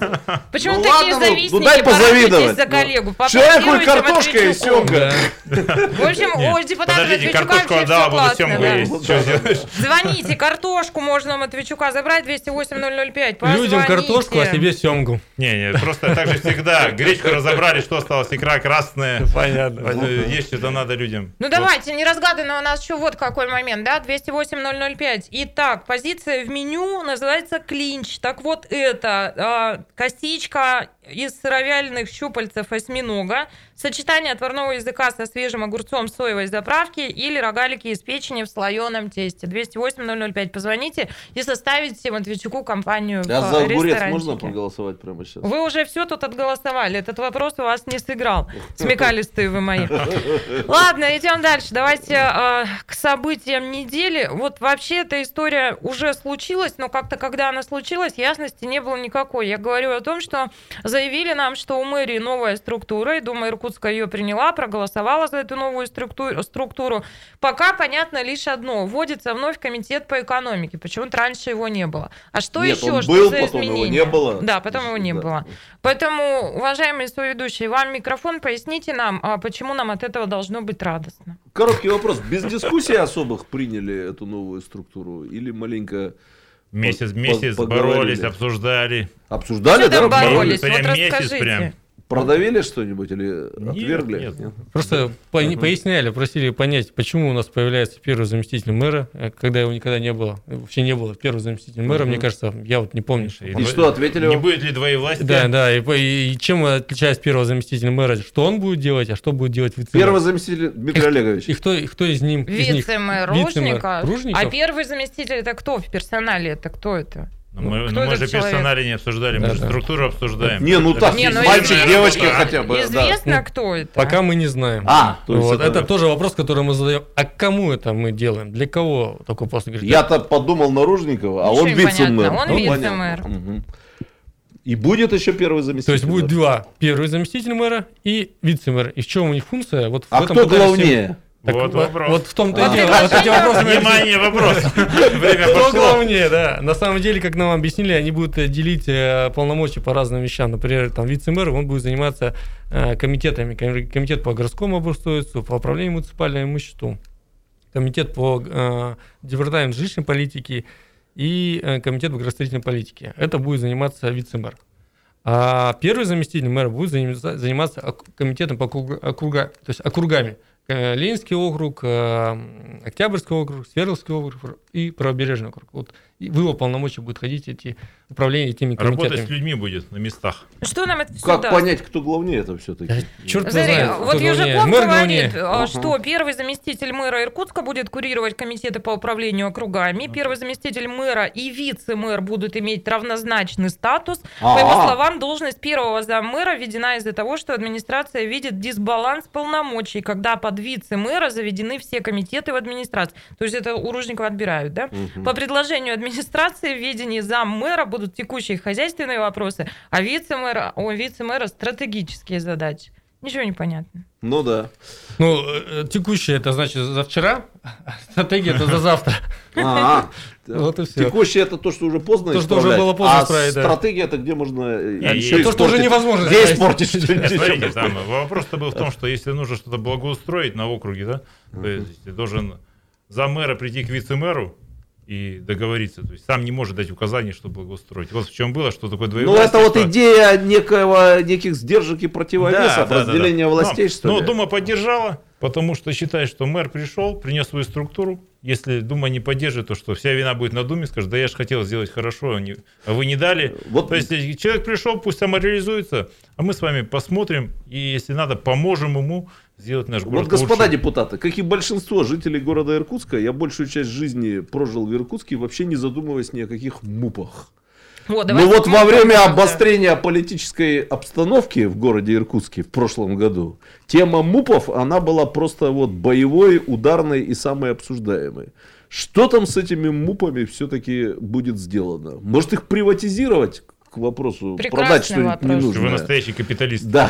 Почему Ну такие ладно, ну, завистники? ну дай позавидовать. за Ну, коллегу. Человеку и картошка, и семга. В общем, у депутата Матвейчука картошку вообще отдала, все буду классно. семгу есть. Звоните, картошку можно Матвейчука забрать 208-005. Людям картошку, а себе семгу. Не, не, просто так же всегда. Гречку разобрали, что осталось? Икра красная. Понятно. Э, Есть что-то надо людям. Ну давайте, не разгаданно у нас еще вот какой момент, да, 208-005. Итак, позиция в меню называется клинч. Так вот это а, косичка из сыровяленых щупальцев осьминога, сочетание отварного языка со свежим огурцом соевой заправки или рогалики из печени в слоеном тесте. 208-005. Позвоните и составите Матвейчуку компанию А за огурец можно проголосовать прямо сейчас? Вы уже все тут отголосовали. Этот вопрос у вас не сыграл. Смекалистые вы мои. Ладно, идем дальше. Давайте э, к событиям недели. Вот вообще эта история уже случилась, но как-то когда она случилась, ясности не было никакой. Я говорю о том, что заявили нам, что у мэрии новая структура, и Дума Иркутска Иркутска ее приняла, проголосовала за эту новую структуру. структуру. Пока понятно лишь одно. Вводится вновь комитет по экономике. Почему-то раньше его не было. А что Нет, еще? он что был, за потом его изменения? не было. Да, потом его не Да. было. Поэтому, уважаемые соведущие, вам микрофон, поясните нам, а почему нам от этого должно быть радостно. Короткий вопрос. Без дискуссий особых приняли эту новую структуру? Или маленько Месяц, месяц поговорили. боролись, обсуждали. обсуждали? Что да? боролись? Прям Вот месяц расскажите. прям. Продавили что-нибудь или Нет, отвергли? нет. Просто по- Мгм. поясняли, просили понять, почему у нас появляется первый заместитель мэра, э, когда его никогда не было. Вообще не было. Первый заместитель мэра, Мгм. мне кажется, я вот не помню. И И что, ответили Не будет ли двоевластия? Да, да, и, по- и чем отличается первого заместителя мэра? Что он будет делать, а что будет делать вице Первый заместитель Дмитрий Олегович. И кто, и кто из ним? из них? Вице-мэр Вице-мэр Ружников. Ружников? А первый заместитель это кто в персонале? Это кто это? Мы, но мы этот же человек? персонали не обсуждали, мы Да, же да. структуру обсуждаем. Не, ну так, Не, ну мальчик, известно- девочка хотя бы. да. Известно, Ну, кто это? Пока мы не знаем. А, то есть вот, это- это... тоже вопрос, который мы задаем. А кому это мы делаем? Для кого такой пост? Говорит, Я-то подумал на Ружникова, а Ничего он вице-мэр. Он Ну, вице-мэр. И будет еще первый заместитель. То есть будет да? два. Первый заместитель мэра и вице-мэр. И в чем у них функция? Вот в А этом кто главнее? Так Вот вот, вопрос. вот в том-то и дело. Вот эти вопросы Внимание, вопрос. Время пошло. главнее, да. На самом деле, как нам объяснили, они будут э, делить э, полномочия по разным вещам. Например, там вице-мэр, он будет заниматься э, комитетами. Ком- Комитет по городскому обустройству, по управлению муниципальным имуществом, комитет по департаменту жилищной политики и комитет по градостроительной политике. Это будет заниматься вице-мэр. А первый заместитель мэра будет заниматься, комитетом по округа- округа, то есть округами. Э, Ленинский округ, э, Октябрьский округ, Свердловский округ и Правобережный округ. Вот в его полномочия будут ходить эти управления этими Работать с комитетами. людьми будет на местах. Что нам это все Как даст? понять, кто главнее это все-таки? Черт Смотри, знает, кто вот главнее. Южаков Мэр говорит, главнее. а, что первый заместитель мэра Иркутска будет курировать комитеты по управлению округами, первый заместитель мэра и вице-мэр будут иметь равнозначный статус. По его словам, должность первого заммэра введена из-за того, что администрация видит дисбаланс полномочий, когда под вице-мэра заведены все комитеты в администрации. То есть это у Ружникова отбирают, да? Мгм. По предложению администрации в ведении заммэра будут текущие хозяйственные вопросы, а вице-мэра, у вице-мэра стратегические задачи. Ничего не понятно. Ну да. Ну, э, текущее это значит за вчера, а стратегия это за завтра. А, Вот и все. Текущее это то, что уже поздно То, что уже было поздно а исправить, да. стратегия это где можно еще то, что уже невозможно Где испортить? Смотрите, там вопрос-то был в том, что если нужно что-то благоустроить на округе, да, то есть ты должен за мэра прийти к вице-мэру и договориться. То есть сам не может дать указания, что благоустроить. Вот в чем было, что такое Ну, двоевластие. это вот что- идея некого, неких сдержек и Да, противовесов, да, да, разделения да. властей, Но- что Но ли? Дума поддержала, потому что считает, что мэр пришел, принес свою структуру. Если Дума не поддержит, то что вся вина будет на Думе, скажет, да я же хотел сделать хорошо, а, не- а вы не дали. Вот То есть человек пришел, пусть самореализуется, а мы с вами посмотрим, и если надо, поможем ему сделать наш город Вот, господа лучше. депутаты, как и большинство жителей города Иркутска, я большую часть жизни прожил в Иркутске, вообще не задумываясь ни о каких мупах. Вот, Ну давайте вот во время обострения политической обстановки в городе Иркутске в прошлом году, тема мупов, она была просто вот боевой, ударной и самой обсуждаемой. Что там с этими мупами все-таки будет сделано? Может их приватизировать к вопросу, Прекрасный продать что-нибудь вопрос. Вы ненужное? настоящий капиталист. Да.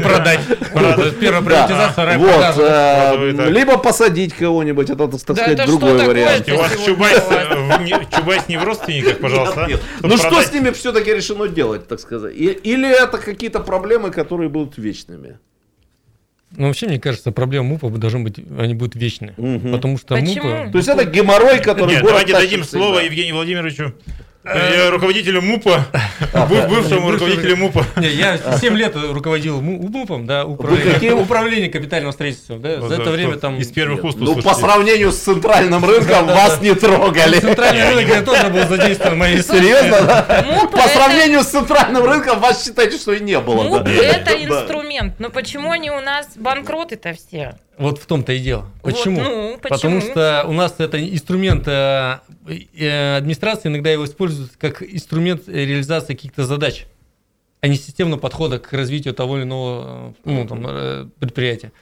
Продать. Продать. Первая приватизация, вторая продажа. э, либо посадить кого-нибудь, это, так сказать, другой вариант. У вас Чубайс, вас. э, в не- Чубайс не в родственниках, пожалуйста. а? Ну что с ними все-таки решено делать, так сказать? Или это какие-то проблемы, которые будут вечными? Ну, вообще, мне кажется, проблемы МУПа должны быть, они будут вечны. Мгм. Потому что Почему? МУПа... То есть это геморрой, который Нет, давайте дадим слово Евгению Владимировичу, э, руководителю МУПа, быв- бывшему руководителю МУПа. Не, я 7 лет руководил МУ- МУПом, да, управление. Да, Вот, за это время там... Из первых уст Ну, по сравнению с центральным рынком вас не трогали. Центральный рынок я тоже был задействован моей Серьезно? Муп По сравнению с центральным рынком вас считаете, что и не было. Муп да? это инструмент. Но почему они у нас банкроты-то все? Вот в том-то и дело. Вот, Почему? ну, Потому почему? что у нас это инструмент, э, э, администрация иногда его использует как инструмент реализации каких-то задач, а не системного подхода к развитию того или иного э, ну, там, э, предприятия.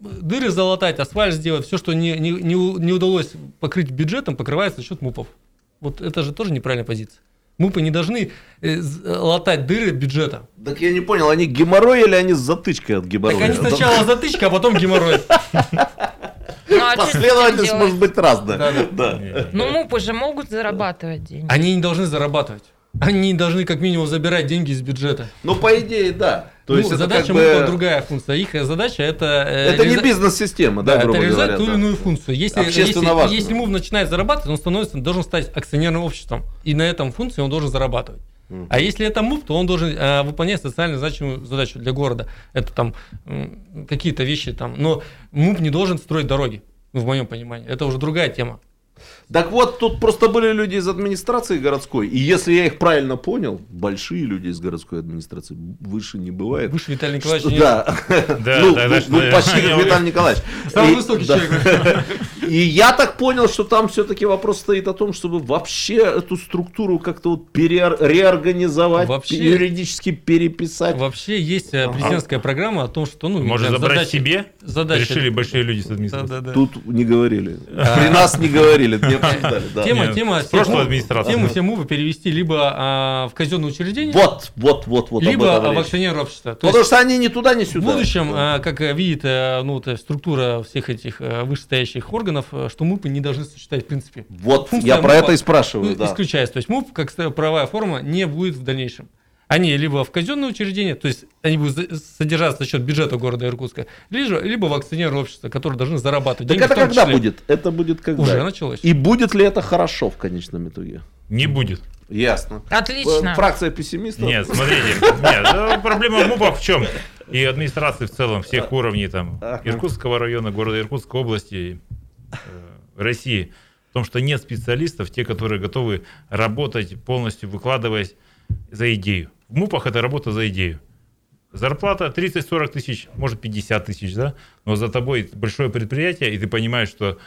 Дыры залатать, асфальт сделать, все, что не, не, не удалось покрыть бюджетом, покрывается за счет МУПов. Вот это же тоже неправильная позиция. МУПы не должны э, з- латать дыры бюджета. Так я не понял, они геморрой или они с затычкой от геморроя? Так они сначала затычка, а потом геморрой. Ну, а Последовательность может быть разная. Да-да. Да. Не-не. Ну, мупы же могут зарабатывать деньги. Они не должны зарабатывать. Они должны как минимум забирать деньги из бюджета. Ну, по идее, да. То Ну, есть это задача как бы... другая функция. Их задача это... э, Это не реализа- бизнес-система, да, Да, это грубо реализовать говоря. ту да. или иную функцию. Если, если, если МУВ начинает зарабатывать, он становится, должен стать акционерным обществом. И на этом функции он должен зарабатывать. А если это МУВ, то он должен э, выполнять социально значимую задачу для города. Это там какие-то вещи там. Но МУВ не должен строить дороги, в моем понимании. Это уже другая тема. Так вот, тут просто были люди из администрации городской, и если я их правильно понял, большие люди из городской администрации, выше не бывает. Выше Виталий Николаевич Что- нет. Да. Да, ну, да, ну, да, ну, да. почти как Виталий Николаевич. Самый И- высокий да. человек. И я так понял, что там все-таки вопрос стоит о том, чтобы вообще эту структуру как-то вот переор- реорганизовать, Вообще- юридически переписать. Вообще есть э, президентская программа о том, что... Ну, Может забрать задача- себе? задача- Решили большие люди с администрации. Да-да-да. Тут не говорили. При нас не говорили, не да. Тема, тема. Тему все мувы перевести либо а, в казенное учреждение, Вот, вот, вот, вот. либо в общество. То Потому что они ни туда, ни в сюда. будущем, а, как видит э, ну, структура всех этих э, вышестоящих органов, э, что МУПы не должны существовать в принципе. Вот, я про это и спрашиваю, Ну, исключается. То есть МУП, как правовая форма, не будет в дальнейшем. Они либо в казенное учреждение, то есть они будут содержаться за счет бюджета города Иркутска, либо, либо в акционерное общество, которое должны зарабатывать Так деньги. это когда числе. будет? Это будет когда? Уже началось. И будет ли это хорошо в конечном итоге? Не будет. Ясно. Отлично. Э, Фракция пессимистов? Нет, смотрите, нет, ну, проблема в МУПах в чем? И администрации в целом, всех уровней, там. Иркутского района, города Иркутской области, э, России, в том, что нет специалистов, те, которые готовы работать полностью, выкладываясь за идею. В МУПах это работа за идею. Зарплата 30-40 тысяч, может 50 тысяч, да? Но за тобой большое предприятие, и ты понимаешь, что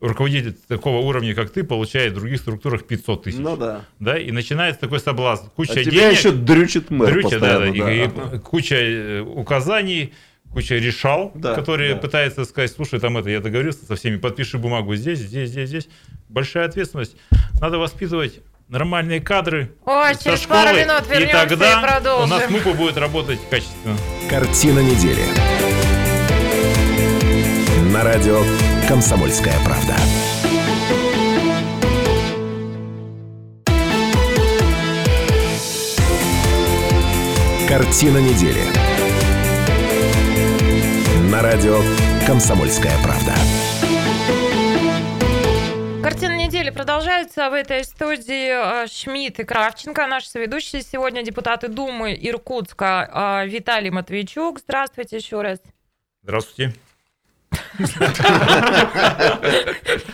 руководитель такого уровня, как ты, получает в других структурах 500 тысяч. Ну да. Да, и начинается такой соблазн. Куча А тебя денег. еще дрючит мэр Дрюча, да, да, постоянно. и- да. и куча э, указаний, куча решал, Да, которые да. пытаются сказать, слушай, там это, я договорился со всеми, подпиши бумагу здесь, здесь, здесь, здесь. Большая ответственность. Надо воспитывать нормальные кадры Ой, со через школы, пару минут и вернемся и, тогда у продолжим. нас МУПа будет работать качественно. Картина недели. На радио «Комсомольская правда». Картина недели. На радио «Комсомольская правда». Недели продолжается. В этой студии э, Шмидт и Кравченко. Наши соведущие сегодня депутаты Думы Иркутска э, Виталий Матвейчук. Здравствуйте еще раз. Здравствуйте.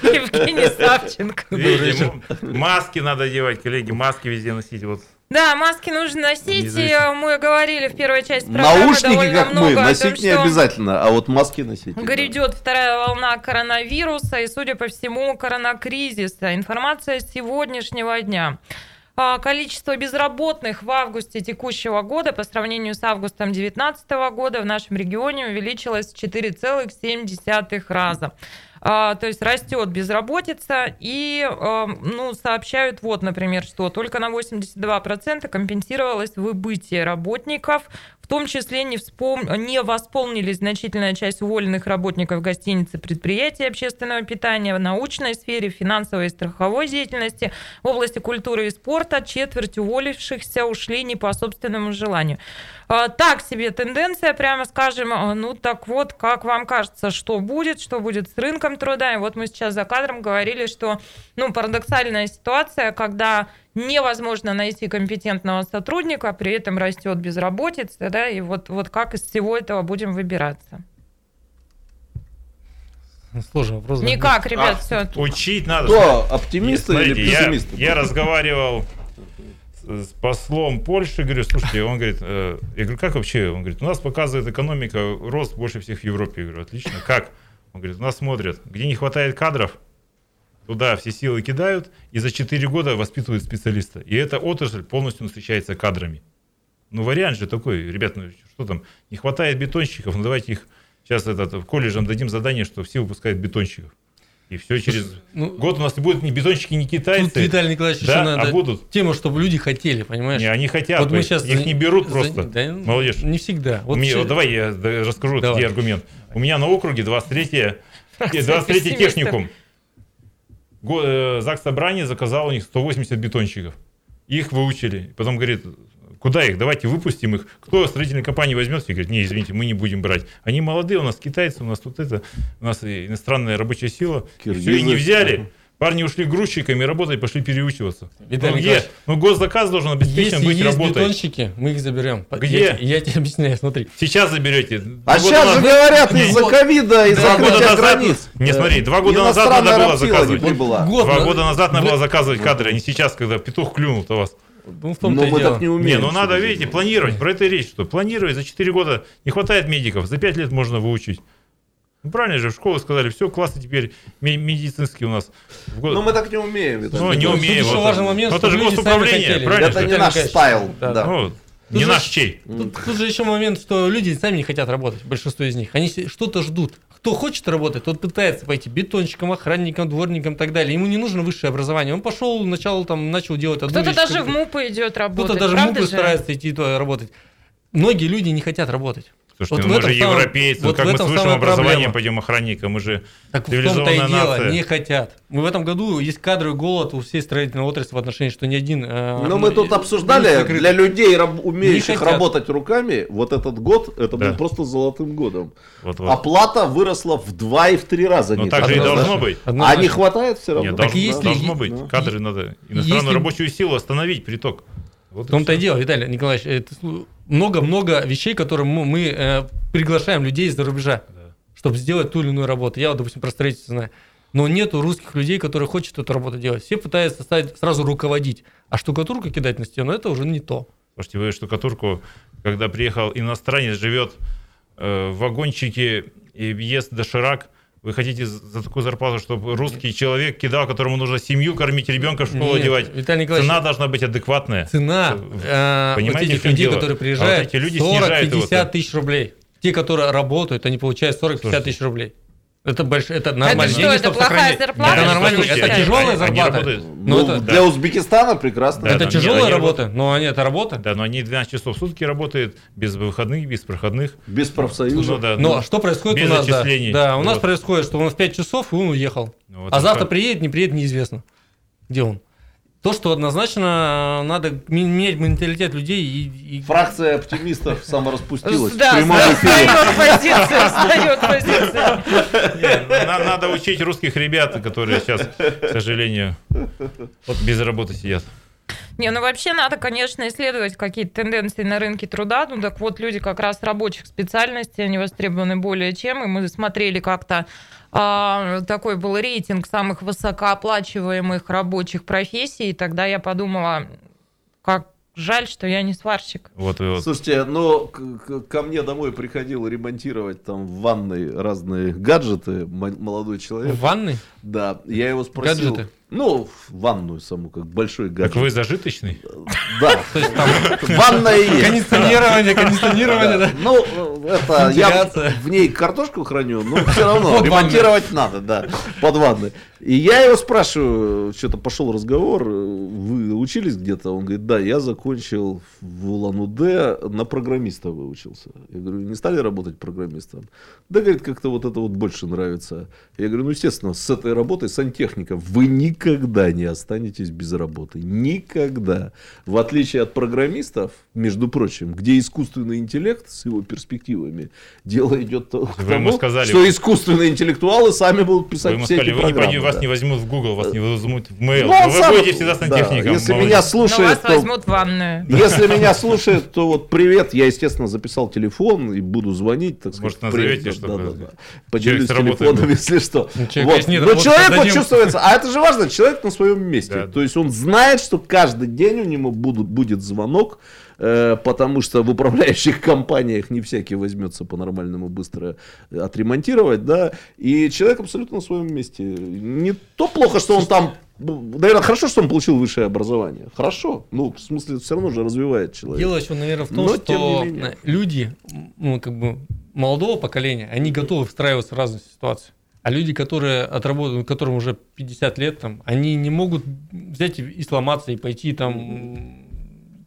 Евгений Савченко. Видите, маски надо делать, коллеги, маски везде носить. Вот Да, маски нужно носить. Э, мы говорили в первой части программы Наушники, довольно как мы, много о носить том, не обязательно, а вот маски носить. да. Грядет вторая волна коронавируса и, судя по всему, коронакризиса. Информация с сегодняшнего дня. А, Количество безработных в августе текущего года по сравнению с августом 2019 года в нашем регионе увеличилось в 4,7 раза. А, То есть растет безработица и э, ну, сообщают, вот, например, что только на 82% компенсировалось выбытие работников, в том числе не, вспом... не восполнились значительная часть уволенных работников гостиницы, предприятий общественного питания, в научной сфере, финансовой и страховой деятельности, в области культуры и спорта. Четверть уволившихся ушли не по собственному желанию. А, Так себе тенденция, прямо скажем. А, Ну так вот, как вам кажется, что будет, что будет с рынком труда? И вот мы сейчас за кадром говорили, что ну, парадоксальная ситуация, когда невозможно найти компетентного сотрудника, при этом растет безработица, да, и вот, вот как из всего этого будем выбираться? Сложный вопрос. Никак, ребят, А, все. учить надо. Кто, оптимисты Смотрите, или я- пессимисты? Я, разговаривал с, с послом Польши, говорю, слушайте, он говорит, э, я говорю, как вообще? Он говорит, у нас показывает экономика рост больше всех в Европе. Я говорю, отлично, как? Он говорит, у нас смотрят, где не хватает кадров, туда все силы кидают, и за 4 года воспитывают специалиста. И эта отрасль полностью насыщается кадрами. Ну, вариант же такой, ребят, ну что там, не хватает бетонщиков, ну давайте их сейчас этот, колледжам дадим задание, что все выпускают бетонщиков. И все через Ну, год у нас не будут ни бетонщики, ни китайцы. Тут, Виталий Николаевич, Да, еще а надо будут? тему, чтобы люди хотели, понимаешь? Не, они хотят, Вот мы сейчас их за- не берут за- просто. да, Молодежь. Не всегда. У меня- ща- вот давай я расскажу Давай. тебе аргумент. У меня на округе 23 23 пессимистов. техникум. Э, ЗАГС Собрание заказал у них 180 бетонщиков. Их выучили. Потом говорит, куда их? Давайте выпустим их. Кто строительной компании возьмет? И говорит, не, извините, мы не будем брать. Они молодые, у нас китайцы, у нас тут это, у нас иностранная рабочая сила. И все, и не Киргизы. взяли. Парни ушли грузчиками работать, пошли переучиваться. Виталий ну, где? Ну, госзаказ должен обеспечен Если быть есть работой. бетонщики, мы их заберем. Где? Я, я тебе объясняю, смотри. Сейчас заберете. А сейчас же назад- говорят Не, из-за ковида, из-за закрытия границ. Не, смотри, два года назад надо было заказывать. не прибыла. Год Два на- года назад надо было заказывать кадры, а не сейчас, когда петух клюнул у вас. Ну, в том-то Но и мы дело. так не Не, умеем. ну надо, видите, планировать. Про это и речь, что планировать за 4 года не хватает медиков, за 5 лет можно выучить. Ну, правильно же, в школу сказали, все, классы теперь ме- медицинские у нас. В год- Но мы так не умеем. Виталий Ну, не. Тут умеем. еще вот. важный момент, Ну, это же госуправление, сами хотели. правильно? Это же? не наш стайл. да. Да. Ну, не же- наш чей. Тут, тут же еще момент, что люди сами не хотят работать, большинство из них. Они что-то ждут. Кто хочет работать, тот пытается пойти бетонщиком, охранником, дворником и так далее. Ему не нужно высшее образование. Он пошел, начал там, начал делать одну Кто-то вещь, даже в. МУПы идет работать. Кто-то даже в МУПы же? старается идти туда работать. Многие люди не хотят работать. Слушайте, Вот ну мы же самом- европейцы, вот как в мы с этом высшим образованием проблема. пойдем охранником, мы же Так в том-то и дело, нация. не хотят. Мы в этом году есть кадровый голод у всей строительной отрасли в отношении, что ни один... э, Но мы тут обсуждали, закрыт. для людей, раб- умеющих работать руками, вот этот год, это Да. был просто золотым годом. Вот, вот. Оплата выросла в два и в три раза. Ну так же и должно быть. А Однозначно. не хватает все равно? Нет, Так должно, если- должно быть. Да. Кадры надо. Иностранную если- рабочую силу остановить, приток. Вот В том-то и всё. дело, Виталий Николаевич, слу- много-много вещей, которые мы, мы, э, приглашаем людей из-за рубежа, чтобы сделать ту или иную работу. Я, вот, допустим, про строительство знаю. Но нету русских людей, которые хотят эту работу делать. Все пытаются стать, сразу руководить. А штукатурку кидать на стену, это уже не то. Слушайте, вы штукатурку, когда приехал иностранец, живет э, в вагончике и ест доширак, вы хотите за такую зарплату, чтобы русский человек кидал, которому нужно семью кормить, ребенка в школу Нет, одевать? Виталий Николаевич, Цена должна быть адекватная. цена э, вот Понимаете, в этих людей, дело? которые А приезжают, вот эти люди снижают его 40-50 цену. тысяч рублей. Те, которые работают, они получают 40-50 Слушайте. тысяч рублей. Это большое, это нормально. что, это плохая зарплата? Это нормально, это тяжелая зарплата. Но Ну, это, для Узбекистана прекрасно. Да, это тяжелая они работа, но они, это работа. Да, но они 12 часов в сутки работают, без выходных, без проходных. Без профсоюза. Ну, да, Но ну, а что происходит без у нас? Да. Да, у нас Вот. происходит, что он в 5 часов, и он уехал. Ну, вот а это завтра как- приедет, не приедет, неизвестно. Где он? То, что однозначно надо менять менталитет людей и... и- Фракция оптимистов самораспустилась. Да, в прямом эфире. сдает позицию, сдает позицию. Не, ну, на- Надо учить русских ребят, которые сейчас, к сожалению, вот без работы сидят. Не, ну вообще надо, конечно, исследовать какие-то тенденции на рынке труда. Ну так вот, люди как раз рабочих специальностей, они востребованы более чем. И мы смотрели как-то такой был рейтинг самых высокооплачиваемых рабочих профессий. Тогда я подумала, как жаль, что я не сварщик. Вот, и вот. Слушайте, ну к- к- ко мне домой приходил ремонтировать там в ванной разные гаджеты м- молодой человек. В ванной? Да, я его спросил. Гаджеты? Ну, в ванную саму, как большой гаджет. Так вы зажиточный? Да, То есть там ванная есть. кондиционирование, кондиционирование, да? Ну, это я в ней картошку храню, но все равно ремонтировать надо, да, под ванной. И я его спрашиваю, что-то пошел разговор, вы учились где-то? Он говорит, да, я закончил в Улан-Удэ, на программиста выучился. Я говорю, не стали работать программистом? Да, говорит, как-то вот это вот больше нравится. Я говорю, ну, естественно, с этой работой сантехника вы никогда не останетесь без работы. Никогда. В отличие от программистов, между прочим, где искусственный интеллект с его перспективами, дело идет то- к тому, сказали- что искусственные интеллектуалы сами будут писать Вы все сказали, эти вы не программы. пойдете, вас да. не возьмут в Google, вас не возьмут в Mail. Ну, но он вы сам- будете всегда да, сантехником. Если молодец. Меня слушает, то... возьмут ванную. Если меня слушает, то вот привет, я, естественно, записал телефон и буду звонить, так сказать. Может, назовете, привет, чтобы да, да, да. Поделюсь телефоном, если что. Ну, Но человек вот создадим. чувствуется, а это же важно, человек на своем месте. То есть он знает, что каждый день у него будет звонок, потому что в управляющих компаниях не всякий возьмется по-нормальному быстро отремонтировать, да, и человек абсолютно на своем месте. Не то плохо, что он там, наверное, хорошо, что он получил высшее образование, хорошо, ну, в смысле, все равно же развивает человека. Дело еще, наверное, в том, Но, что люди, ну, как бы, молодого поколения, они готовы встраиваться в разные ситуации. А люди, которые отработают, которым уже 50 лет, там, они не могут взять и сломаться, и пойти там,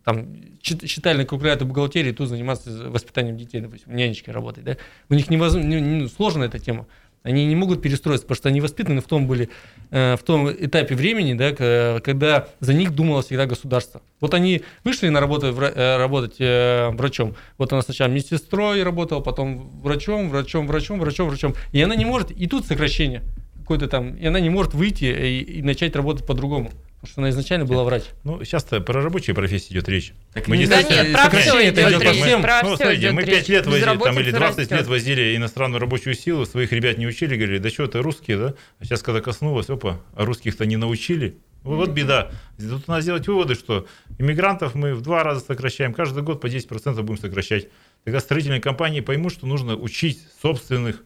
там счит- считали на калькуляторе бухгалтерии, тут заниматься воспитанием детей, допустим, нянечкой работать. Да? У них невозможно, не- не- сложна эта тема. Они не могут перестроиться, потому что они воспитаны в том были, э, в том этапе времени, да, когда за них думало всегда государство. Вот они вышли на работу, э, работать э, врачом. Вот она сначала медсестрой работала, потом врачом, врачом, врачом, врачом, врачом. И она не может, и тут сокращение какое-то там, и она не может выйти и, и начать работать по-другому. Что она изначально была врач. Ну, сейчас-то про рабочие профессии идет речь. Так Мы Да нет, про все идет это идет по речь. всем. Про ну, все смотрите, мы речь. 5 лет возили, там, или Безработица 20 лет растет. возили иностранную рабочую силу, своих ребят не учили, говорили, да что это русские, да? А сейчас, когда коснулось, опа, а русских-то не научили. Ну, Вот беда. Тут надо сделать выводы, что иммигрантов мы в два раза сокращаем, каждый год по 10% будем сокращать. Тогда строительные компании поймут, что нужно учить собственных.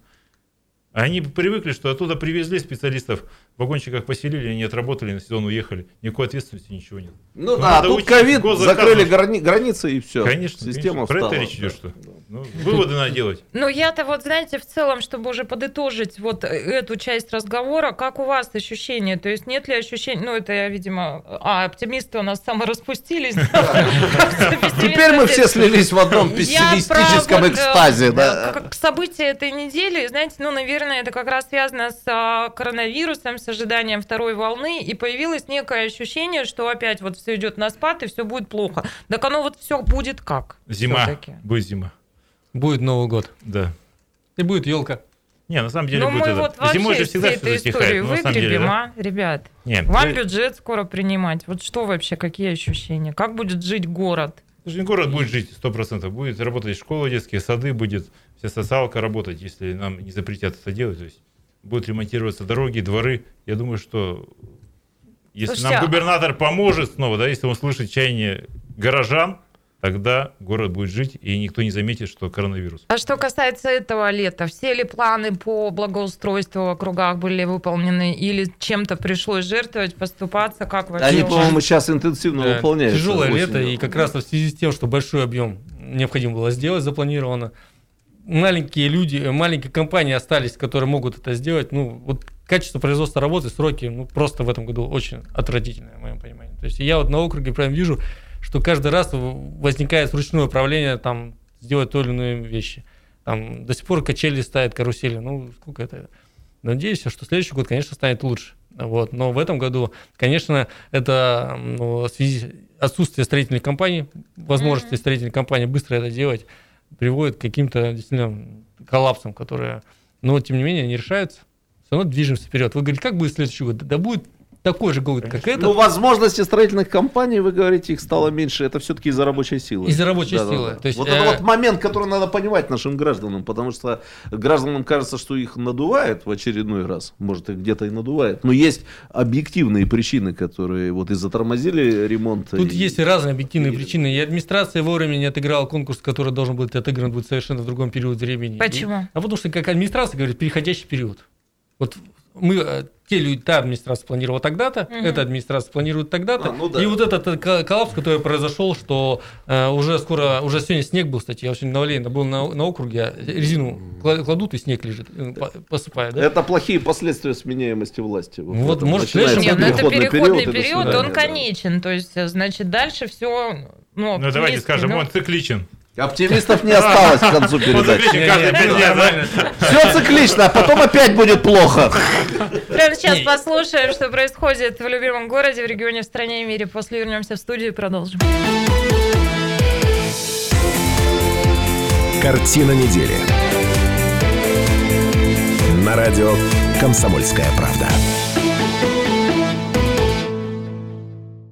А Они привыкли, что оттуда привезли специалистов, в вагончиках поселили, они отработали, на сезон уехали. Никакой ответственности, ничего нет. Ну Ну, да, надо тут ковид, закрыли грани- границы и все. Конечно, Система конечно. про это речь идет, что ну, выводы надо делать. Ну, я-то вот, знаете, в целом, чтобы уже подытожить вот эту часть разговора, как у вас ощущения? То есть нет ли ощущения, ну, это я, видимо, а, оптимисты у нас самораспустились. Теперь мы все слились в одном пессимистическом экстазе, э, да. Как события этой недели, знаете, ну, наверное, это как раз связано с а, коронавирусом, с ожиданием второй волны, и появилось некое ощущение, что опять вот все идет на спад, и все будет плохо. Так оно вот все будет как? Зима. Будет зима. Будет Новый год. Да. И будет елка. Не, на самом деле Ну, будет мы это. вот вообще Зимой же всегда все ну, самом деле, выгребем, да? а, ребят? Нет, Вам вы- бюджет скоро принимать. Вот что вообще, какие ощущения? Как будет жить город? Слушай, ну, город будет жить сто процентов. Будет работать школа, детские сады, будет вся социалка работать, если нам не запретят это делать. То есть будут ремонтироваться дороги, дворы. Я думаю, что если Слушайте, нам губернатор поможет снова, да, если он слышит чаяние горожан, тогда город будет жить, и никто не заметит, что коронавирус. А что касается этого лета, все ли планы по благоустройству в округах были выполнены или чем-то пришлось жертвовать, поступаться? Как вообще? Они, по-моему, сейчас интенсивно Да, выполняются. Тяжелое лето, и как раз в связи с тем, что большой объем необходимо было сделать, запланировано. Маленькие люди, маленькие компании остались, которые могут это сделать. Ну, вот качество производства работы, сроки, ну, просто в этом году очень отвратительное, в моем понимании. То есть я вот на округе прям вижу, что каждый раз возникает ручное управление, там, сделать то или иные вещи. Там до сих пор качели ставят, карусели. Ну, сколько это? Надеюсь, что следующий год, конечно, станет лучше. Вот. Но в этом году, конечно, это ну, в связи отсутствие строительных компаний, возможности строительных компаний быстро это делать, приводит к каким-то действительно коллапсам, которые, но тем не менее, не решаются. Все равно движемся вперед. Вы говорите, как будет следующий год? Да будет такой же год, как этот. Ну, возможности строительных компаний, вы говорите, их стало меньше. Это все-таки из-за рабочей силы. Из-за рабочей Да-да-да. силы. То есть, вот э, это вот момент, который надо понимать нашим гражданам, потому что гражданам кажется, что их надувает в очередной раз. Может, их где-то и надувает. Но есть объективные причины, которые вот и затормозили ремонт. Тут и- есть и разные объективные и- причины. И администрация вовремя не отыграла конкурс, который должен быть отыгран будет совершенно в другом периоде времени. Почему? И- а потому что, как администрация говорит, переходящий период. Вот мы, э, те люди, та администрация планировала тогда-то, Мгм. эта администрация планирует тогда-то. А, ну да. И вот этот э, ко- коллапс, который произошел, что э, уже скоро, уже сегодня снег был, кстати, я сегодня на Валейно был на, на округе, а резину кла- кладут и снег лежит, э, по- посыпая, да? Это плохие последствия сменяемости власти. Вот, это может, начинается Нет, ну это переходный период, свидания, он да. конечен. То есть, значит, дальше все. Ну, Ну, давайте скажем, ну, он цикличен. Оптимистов не осталось к концу Он передачи. Все циклично, а потом опять будет плохо. Прямо сейчас послушаем, что происходит в любимом городе, в регионе, в стране и мире. После вернемся в студию и продолжим. Картина недели. На радио «Комсомольская правда».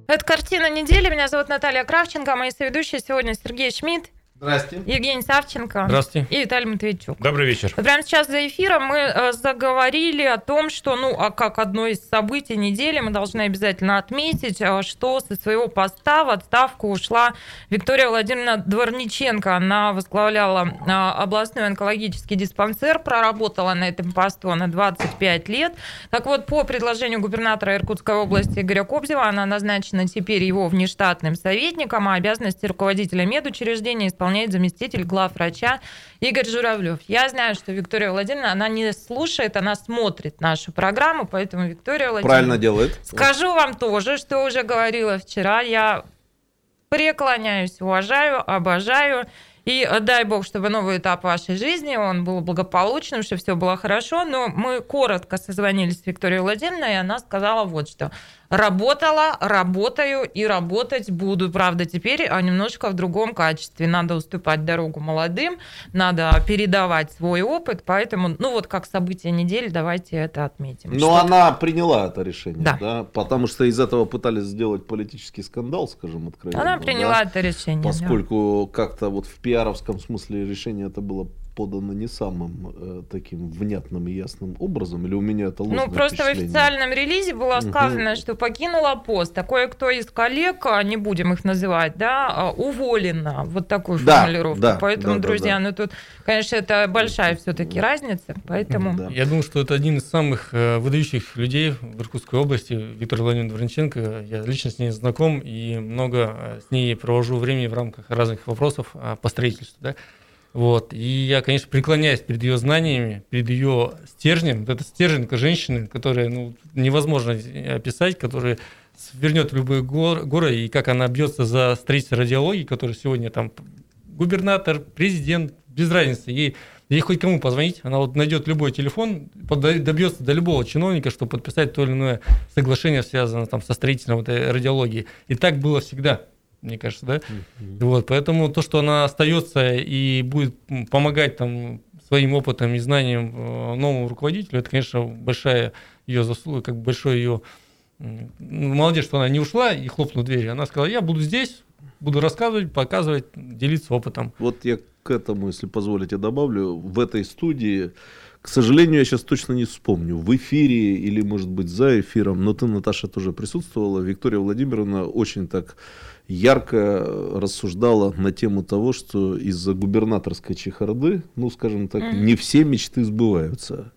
Это картина недели. Меня зовут Наталья Кравченко. Мои соведущие сегодня Сергей Шмидт, Здрасте. Евгений Савченко Здравствуйте. и Виталий Матвейчук. Добрый вечер. Прямо сейчас за эфиром мы э, заговорили о том, что, ну, а как одно из событий недели мы должны обязательно отметить, э, что со своего поста в отставку ушла Виктория Владимировна Дворниченко. Она возглавляла э, областной онкологический диспансер, проработала на этом посту она 25 лет. Так вот, по предложению губернатора Иркутской области Игоря Кобзева, она назначена теперь его внештатным советником, а обязанности руководителя медучреждения исполняет выполняет заместитель главврача Игорь Журавлев. Я знаю, что Виктория Владимировна, она не слушает, она смотрит нашу программу, поэтому Виктория Владимировна... Правильно делает. Скажу вам тоже, что уже говорила вчера. Я преклоняюсь, уважаю, обожаю. И дай бог, чтобы новый этап вашей жизни, он был благополучным, чтобы все было хорошо. Но мы коротко созвонились с Викторией Владимировной, и она сказала вот что. Работала, работаю и работать буду. Правда, теперь а немножко в другом качестве. Надо уступать дорогу молодым, надо передавать свой опыт. Поэтому, ну вот как событие недели, давайте это отметим. Но Что- она приняла это решение, Да. да. потому что из этого пытались сделать политический скандал, скажем откровенно. Она да. приняла это решение. да. Поскольку как-то вот в пиаровском смысле решение это было подано не самым э, таким внятным и ясным образом, или у меня это ложное Ну, просто в официальном релизе было сказано, что покинула пост. А кое-кто из коллег, а, не будем их называть, да, а, уволена. Вот такую Да, формулировку. да, Поэтому, да, друзья, да. ну тут, конечно, это большая все-таки разница. Поэтому Да. Я думаю, что это один из самых э, выдающих людей в Иркутской области, Виктор Владимирович Воронченко. Я лично с ней знаком и много э, с ней провожу времени в рамках разных вопросов э, по строительству. Да? Вот. И я, конечно, преклоняюсь перед ее знаниями, перед ее стержнем. Вот это стержень женщины, которая ну, невозможно описать, которая свернет любые гор, горы, и как она бьется за строительство радиологии, который сегодня там губернатор, президент, без разницы. Ей, ей хоть кому позвонить, она вот найдет любой телефон, добьется до любого чиновника, чтобы подписать то или иное соглашение, связанное там, со строительством этой радиологии. И так было всегда, мне кажется, да? Вот, поэтому то, что она остается и будет помогать там своим опытом и знанием э, новому руководителю, это, конечно, большая ее заслуга, как большой ее ну, молодец, что она не ушла и хлопнула дверью. Она сказала, я буду здесь, буду рассказывать, показывать, делиться опытом. Вот я к этому, если позволите, добавлю. В этой студии, к сожалению, я сейчас точно не вспомню, в эфире или, может быть, за эфиром, но ты, Наташа, тоже присутствовала. Виктория Владимировна очень так ярко рассуждала на тему того, что из-за губернаторской чехарды, ну, скажем так, Мгм. не все мечты сбываются.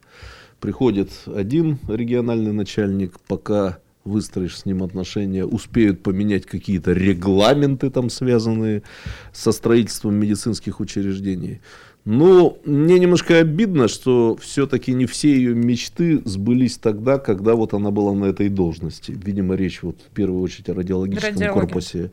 Приходит один региональный начальник, пока выстроишь с ним отношения, успеют поменять какие-то регламенты там связанные со строительством медицинских учреждений. Ну, мне немножко обидно, что все-таки не все ее мечты сбылись тогда, когда вот она была на этой должности. Видимо, речь вот в первую очередь о радиологическом Радиология. корпусе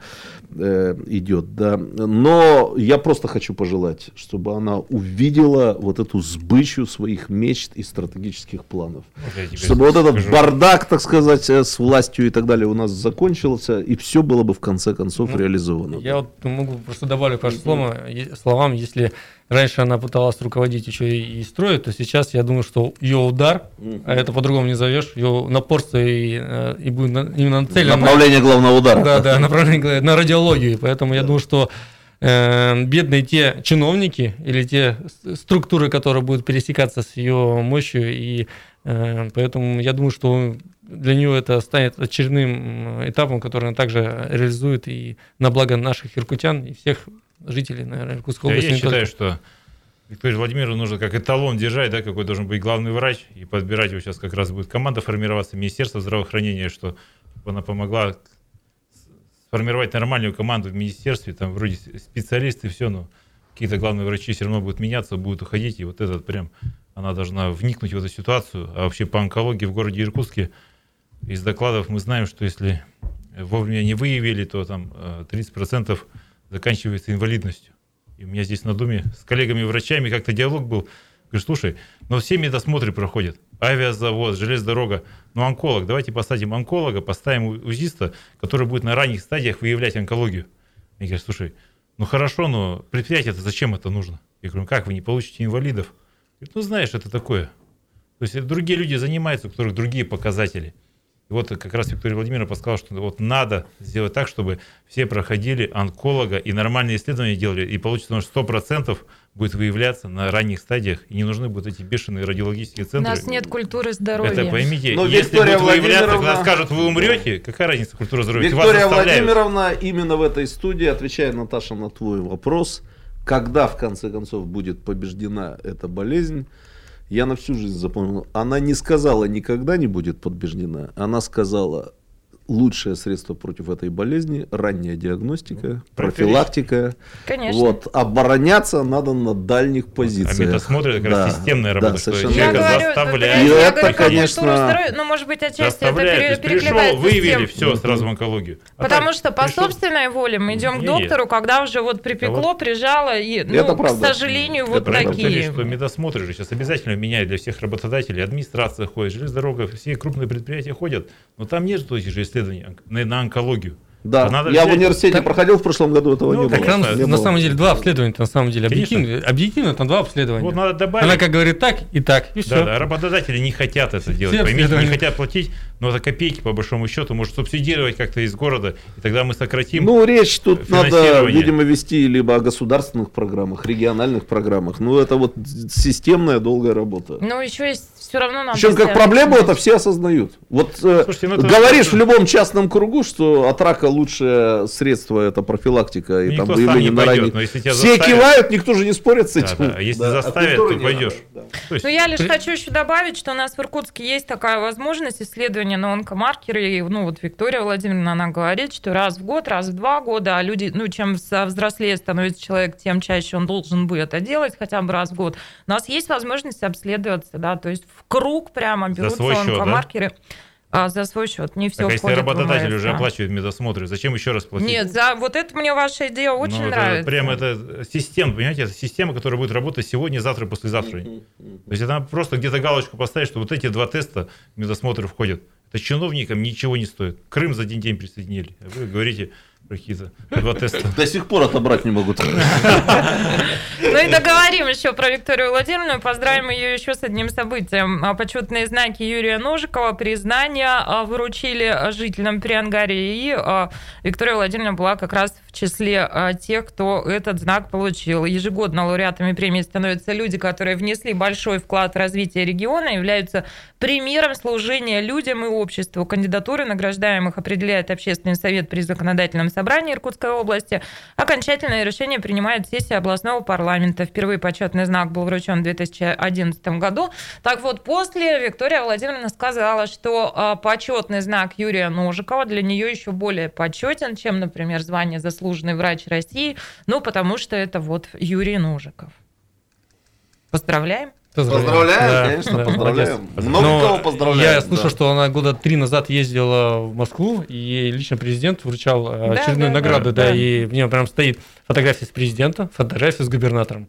э, идет, да. Но я просто хочу пожелать, чтобы она увидела вот эту сбычу своих мечт и стратегических планов. Вот Чтобы вот этот скажу. бардак, так сказать, э, с властью и так далее у нас закончился, и все было бы в конце концов Ну, реализовано. Я вот могу просто добавлю к вашим словам, если раньше она пыталась руководить еще и, и строить, то сейчас я думаю, что ее удар, а это по-другому не зовешь, ее напорство и, э, и будет на- именно нацелено на- Направление главного удара. Да, да, направление на радиологию. Поэтому я думаю, что э, бедные те чиновники или те структуры, которые будут пересекаться с ее мощью, и э, поэтому я думаю, что для нее это станет очередным этапом, который она также реализует и на благо наших иркутян и всех жителей, наверное, Иркутской Да, области. я считаю, что Викторию Владимировну нужно как эталон держать, да, какой должен быть главный врач, и подбирать его сейчас как раз будет команда формироваться, Министерство здравоохранения, что она помогла сформировать нормальную команду в министерстве, там вроде специалисты, все, но какие-то главные врачи все равно будут меняться, будут уходить, и вот этот прям, она должна вникнуть в эту ситуацию. А вообще по онкологии в городе Иркутске из докладов мы знаем, что если вовремя не выявили, то там э, 30% заканчивается инвалидностью. И у меня здесь на Думе с коллегами-врачами как-то диалог был. Говорю, слушай, но все медосмотры проходят. Авиазавод, железнодорога. Ну, онколог, давайте посадим онколога, поставим узиста, который будет на ранних стадиях выявлять онкологию. Я говорю, слушай, ну хорошо, но предприятие-то зачем это нужно? Я говорю, «Ну как вы не получите инвалидов? Говорит, ну знаешь, это такое. То есть это другие люди занимаются, у которых другие показатели. И вот как раз Виктория Владимировна подсказала, что вот надо сделать так, чтобы все проходили онколога и нормальные исследования делали, и получится, что 100% будет выявляться на ранних стадиях, и не нужны будут эти бешеные радиологические у центры. нас нет культуры здоровья. Это поймите, Но если Виктория будут выявляться, когда скажут, вы умрете, какая разница культура здоровья? Виктория. Владимировна именно в этой студии, отвечая, Наташа, на твой вопрос, когда в конце концов будет побеждена эта болезнь, я на всю жизнь запомнил. Она не сказала, никогда не будет побеждена. Она сказала, лучшее средство против этой болезни – ранняя диагностика, профилактика. профилактика. Конечно. Вот. Обороняться надо на дальних А позициях. медосмотр это как раз Да, системная да, работа, что совершенно Я человека говорю, заставляют. И я это, говорю конечно, здоровья, ну, может быть, отчасти это Заставляют. То пере- есть пришел, выявили, все, сразу в онкологию. А Потому так что по пришел- собственной воле мы идем к доктору, когда уже вот припекло, вот- прижало, и, ну, Это к правда. сожалению, Это вот правда. Такие. что медосмотры же сейчас обязательно меняют для всех работодателей. Администрация ходит, железнодорога, все крупные предприятия ходят. Но там нет этих же исследований на, на онкологию. Да, А надо я в взять- университете Так- проходил в прошлом году, этого Ну, не Так было. там, Не на было. самом деле два обследования, на самом деле. Объективно, объективно там два обследования. Вот надо добавить. Она как говорит так и так, и все. Да, да, работодатели не хотят это делать. Поймите, не хотят платить, но это копейки, по большому счету, может субсидировать как-то из города, и тогда мы сократим. Ну, речь тут надо, видимо, вести либо о государственных программах, региональных программах. Ну, это вот системная долгая работа. Ну, еще есть все равно надо... Причем как проблему это все осознают. Вот э, Слушайте, ну это- говоришь в любом частном кругу, что от рака лучшее средство это профилактика и там никто сам выявление не на но тебя Все заставят- кивают, никто же не спорит с Да, этим. да, а если Да, заставят, то пойдешь. Да. То есть Ну, я лишь при- хочу еще добавить, что у нас в Иркутске есть такая возможность исследования на онкомаркеры. И, ну, вот Виктория Владимировна, она говорит, что раз в год, раз в два года, а люди, ну, чем со- взрослее становится человек, тем чаще он должен бы это делать, хотя бы раз в год. У нас есть возможность обследоваться, да, то есть в круг прямо да? онкомаркереры. А, за свой счет. Не все Так, а если входит в работодатель уже да. оплачивает медосмотры, зачем еще раз платить? Нет, за вот это мне ваша идея очень Ну, нравится. Прям это система, понимаете, это система, которая будет работать сегодня, завтра, послезавтра. То есть это просто где-то галочку поставить, что вот эти два теста медосмотры входят. Это чиновникам ничего не стоит. Крым за один день присоединили. А вы говорите теста. До сих пор отобрать не могут. Ну и договорим еще про Викторию Владимировну. Поздравим ее еще с одним событием. А, Почетные знаки Юрия Ножикова, признание а, выручили жителям Приангарии. И а, Виктория Владимировна была как раз в числе тех, кто этот знак получил. Ежегодно лауреатами премии становятся люди, которые внесли большой вклад в развитие региона, являются примером служения людям и обществу. Кандидатуры награждаемых определяет Общественный совет при законодательном собрании Иркутской области. Окончательное решение принимает сессия областного парламента. Впервые почетный знак был вручен в 2011 году. Так вот, после Виктория Владимировна сказала, что а, почетный знак Юрия Ножикова для нее еще более почетен, чем, например, звание заслуженный врач России, ну, потому что это вот Юрий Ножиков. Поздравляем. Поздравляем, Да, конечно, да, поздравляем. молодец. Много Но кого поздравляем. Я слышал, да. что она года три назад ездила в Москву, и ей лично президент вручал э, Да, очередную да, награду, да, да, да. и в ней прям стоит фотография с президентом, фотография с губернатором.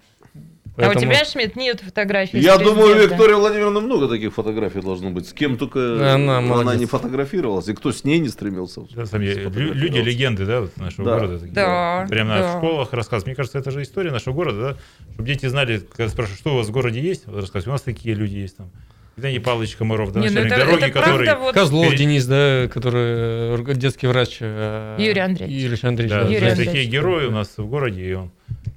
А у Поэтому- тебя, Шмидт, нет фотографий Я думаю. Виктория Владимировна много таких фотографий должно быть. С кем только Она она, не фотографировалась, и кто с ней не стремился. Да, сами лю- сфотографироваться. люди легенды, да, вот нашего Да. города. Да, Прямо да. в школах рассказывают. Мне кажется, это же история нашего города, да? Чтобы дети знали, когда спрашивают, что у вас в городе есть, рассказывают, у нас такие люди есть там. Евгений Павлович Комаров, да, Не, ну начальник это- дороги, это который... правда вот- Козлов Перед- Денис, да, который э, детский врач. э, Юрий Андреевич. Юрий Андреевич, Да. Юрий Андреевич. такие герои у нас в городе, и он,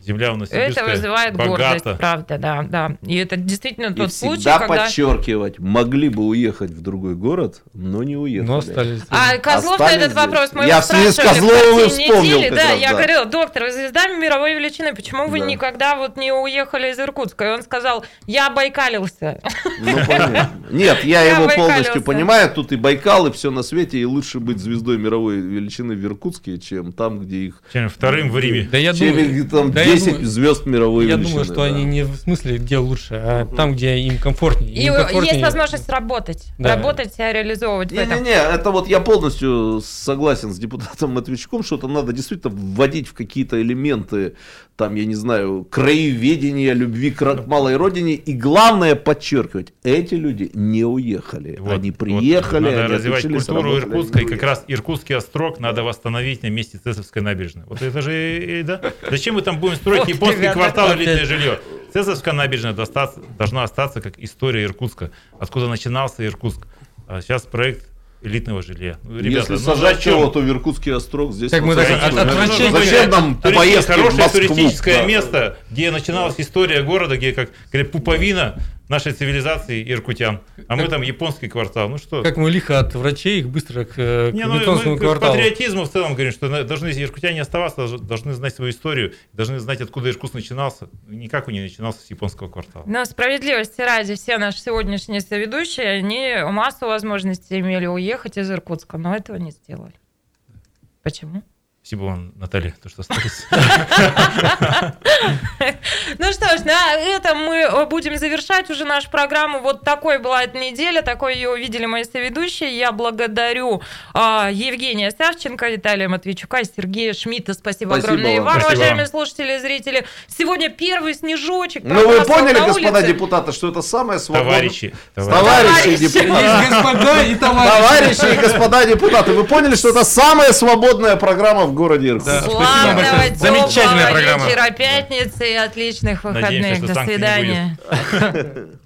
земля у нас Это вызывает богата. гордость, правда, да, да. И это действительно И тот случай, когда... подчеркивать, могли бы уехать в другой город, но не уехали. Но остались. А Козлов на Остались этот здесь. вопрос мы Я его с Козловым и «Картине вспомнил недели». Да, раз, я да. говорила, доктор, вы звезда мировой величины, почему вы Да. никогда вот не уехали из Иркутска? И он сказал, я байкалился. Ну, понятно. Нет, я Я его Байкалился. полностью понимаю. Тут и Байкал, и все на свете. И лучше быть звездой мировой величины в Иркутске, чем там, где их... Чем вторым в Риме. Да я чем думаю, их там да 10 думаю- звезд мировой Я величины. думаю, что да. они не в смысле, где лучше, а там, где им комфортнее. И Им комфортнее- есть возможность работать, Да. работать, себя реализовывать в этом. Не-не-не, это вот я полностью согласен с депутатом Матвейчуком, что это надо действительно вводить в какие-то элементы, там, я не знаю, краеведения, любви к малой родине. И главное подчеркивать, эти люди не уехали. Вот, они вот приехали, надо они развивать отучились, культуру Иркутска, и как раз Иркутский острог надо восстановить на месте Цесовской набережной. Вот это же, да? Зачем мы там будем строить японский квартал элитное жилье? Цесовская набережная достаться- должна остаться как история Иркутска, откуда начинался Иркутск. А сейчас проект элитного жилья. Ну, Ребята, Если ну сажать чего, то в Иркутский острог здесь... Так мы так от- отвращение- Зачем нам Туристи- поездки в хорошее Москву? туристическое Да. место, где начиналась история города, где, как говорят, пуповина нашей цивилизации иркутян. А мы там японский квартал. Ну что? Как мы лихо от врачей их быстро к, э, к Не, ну, японскому мы к кварталу. патриотизму в целом говорим, что на- должны иркутяне оставаться, должны- должны знать свою историю, должны знать, откуда Иркутск начинался. Никак он не начинался с японского квартала. Но справедливости ради, все наши сегодняшние соведущие, они массу возможностей имели уехать из Иркутска, но этого не сделали. Почему? Спасибо вам, Наталья, то, что остались. Ну что ж, на этом мы будем завершать уже нашу программу. Вот такой была эта неделя, такой ее увидели мои соведущие. Я благодарю а, Евгения Савченко, Виталия Матвейчука и Сергея Шмидта. Спасибо, огромное и вам. уважаемые слушатели и зрители. Сегодня первый снежочек. Ну, вы поняли, господа депутаты, что это самое свободное... Товарищи, товарищи. Депутаты. Товарищи и господа депутаты, вы поняли, что это самая свободная программа в городе Иркутск? Да. Спасибо Славного, большое. теплого Замечательная программа. вечера пятницы и отличных выходных. Надеемся, До свидания.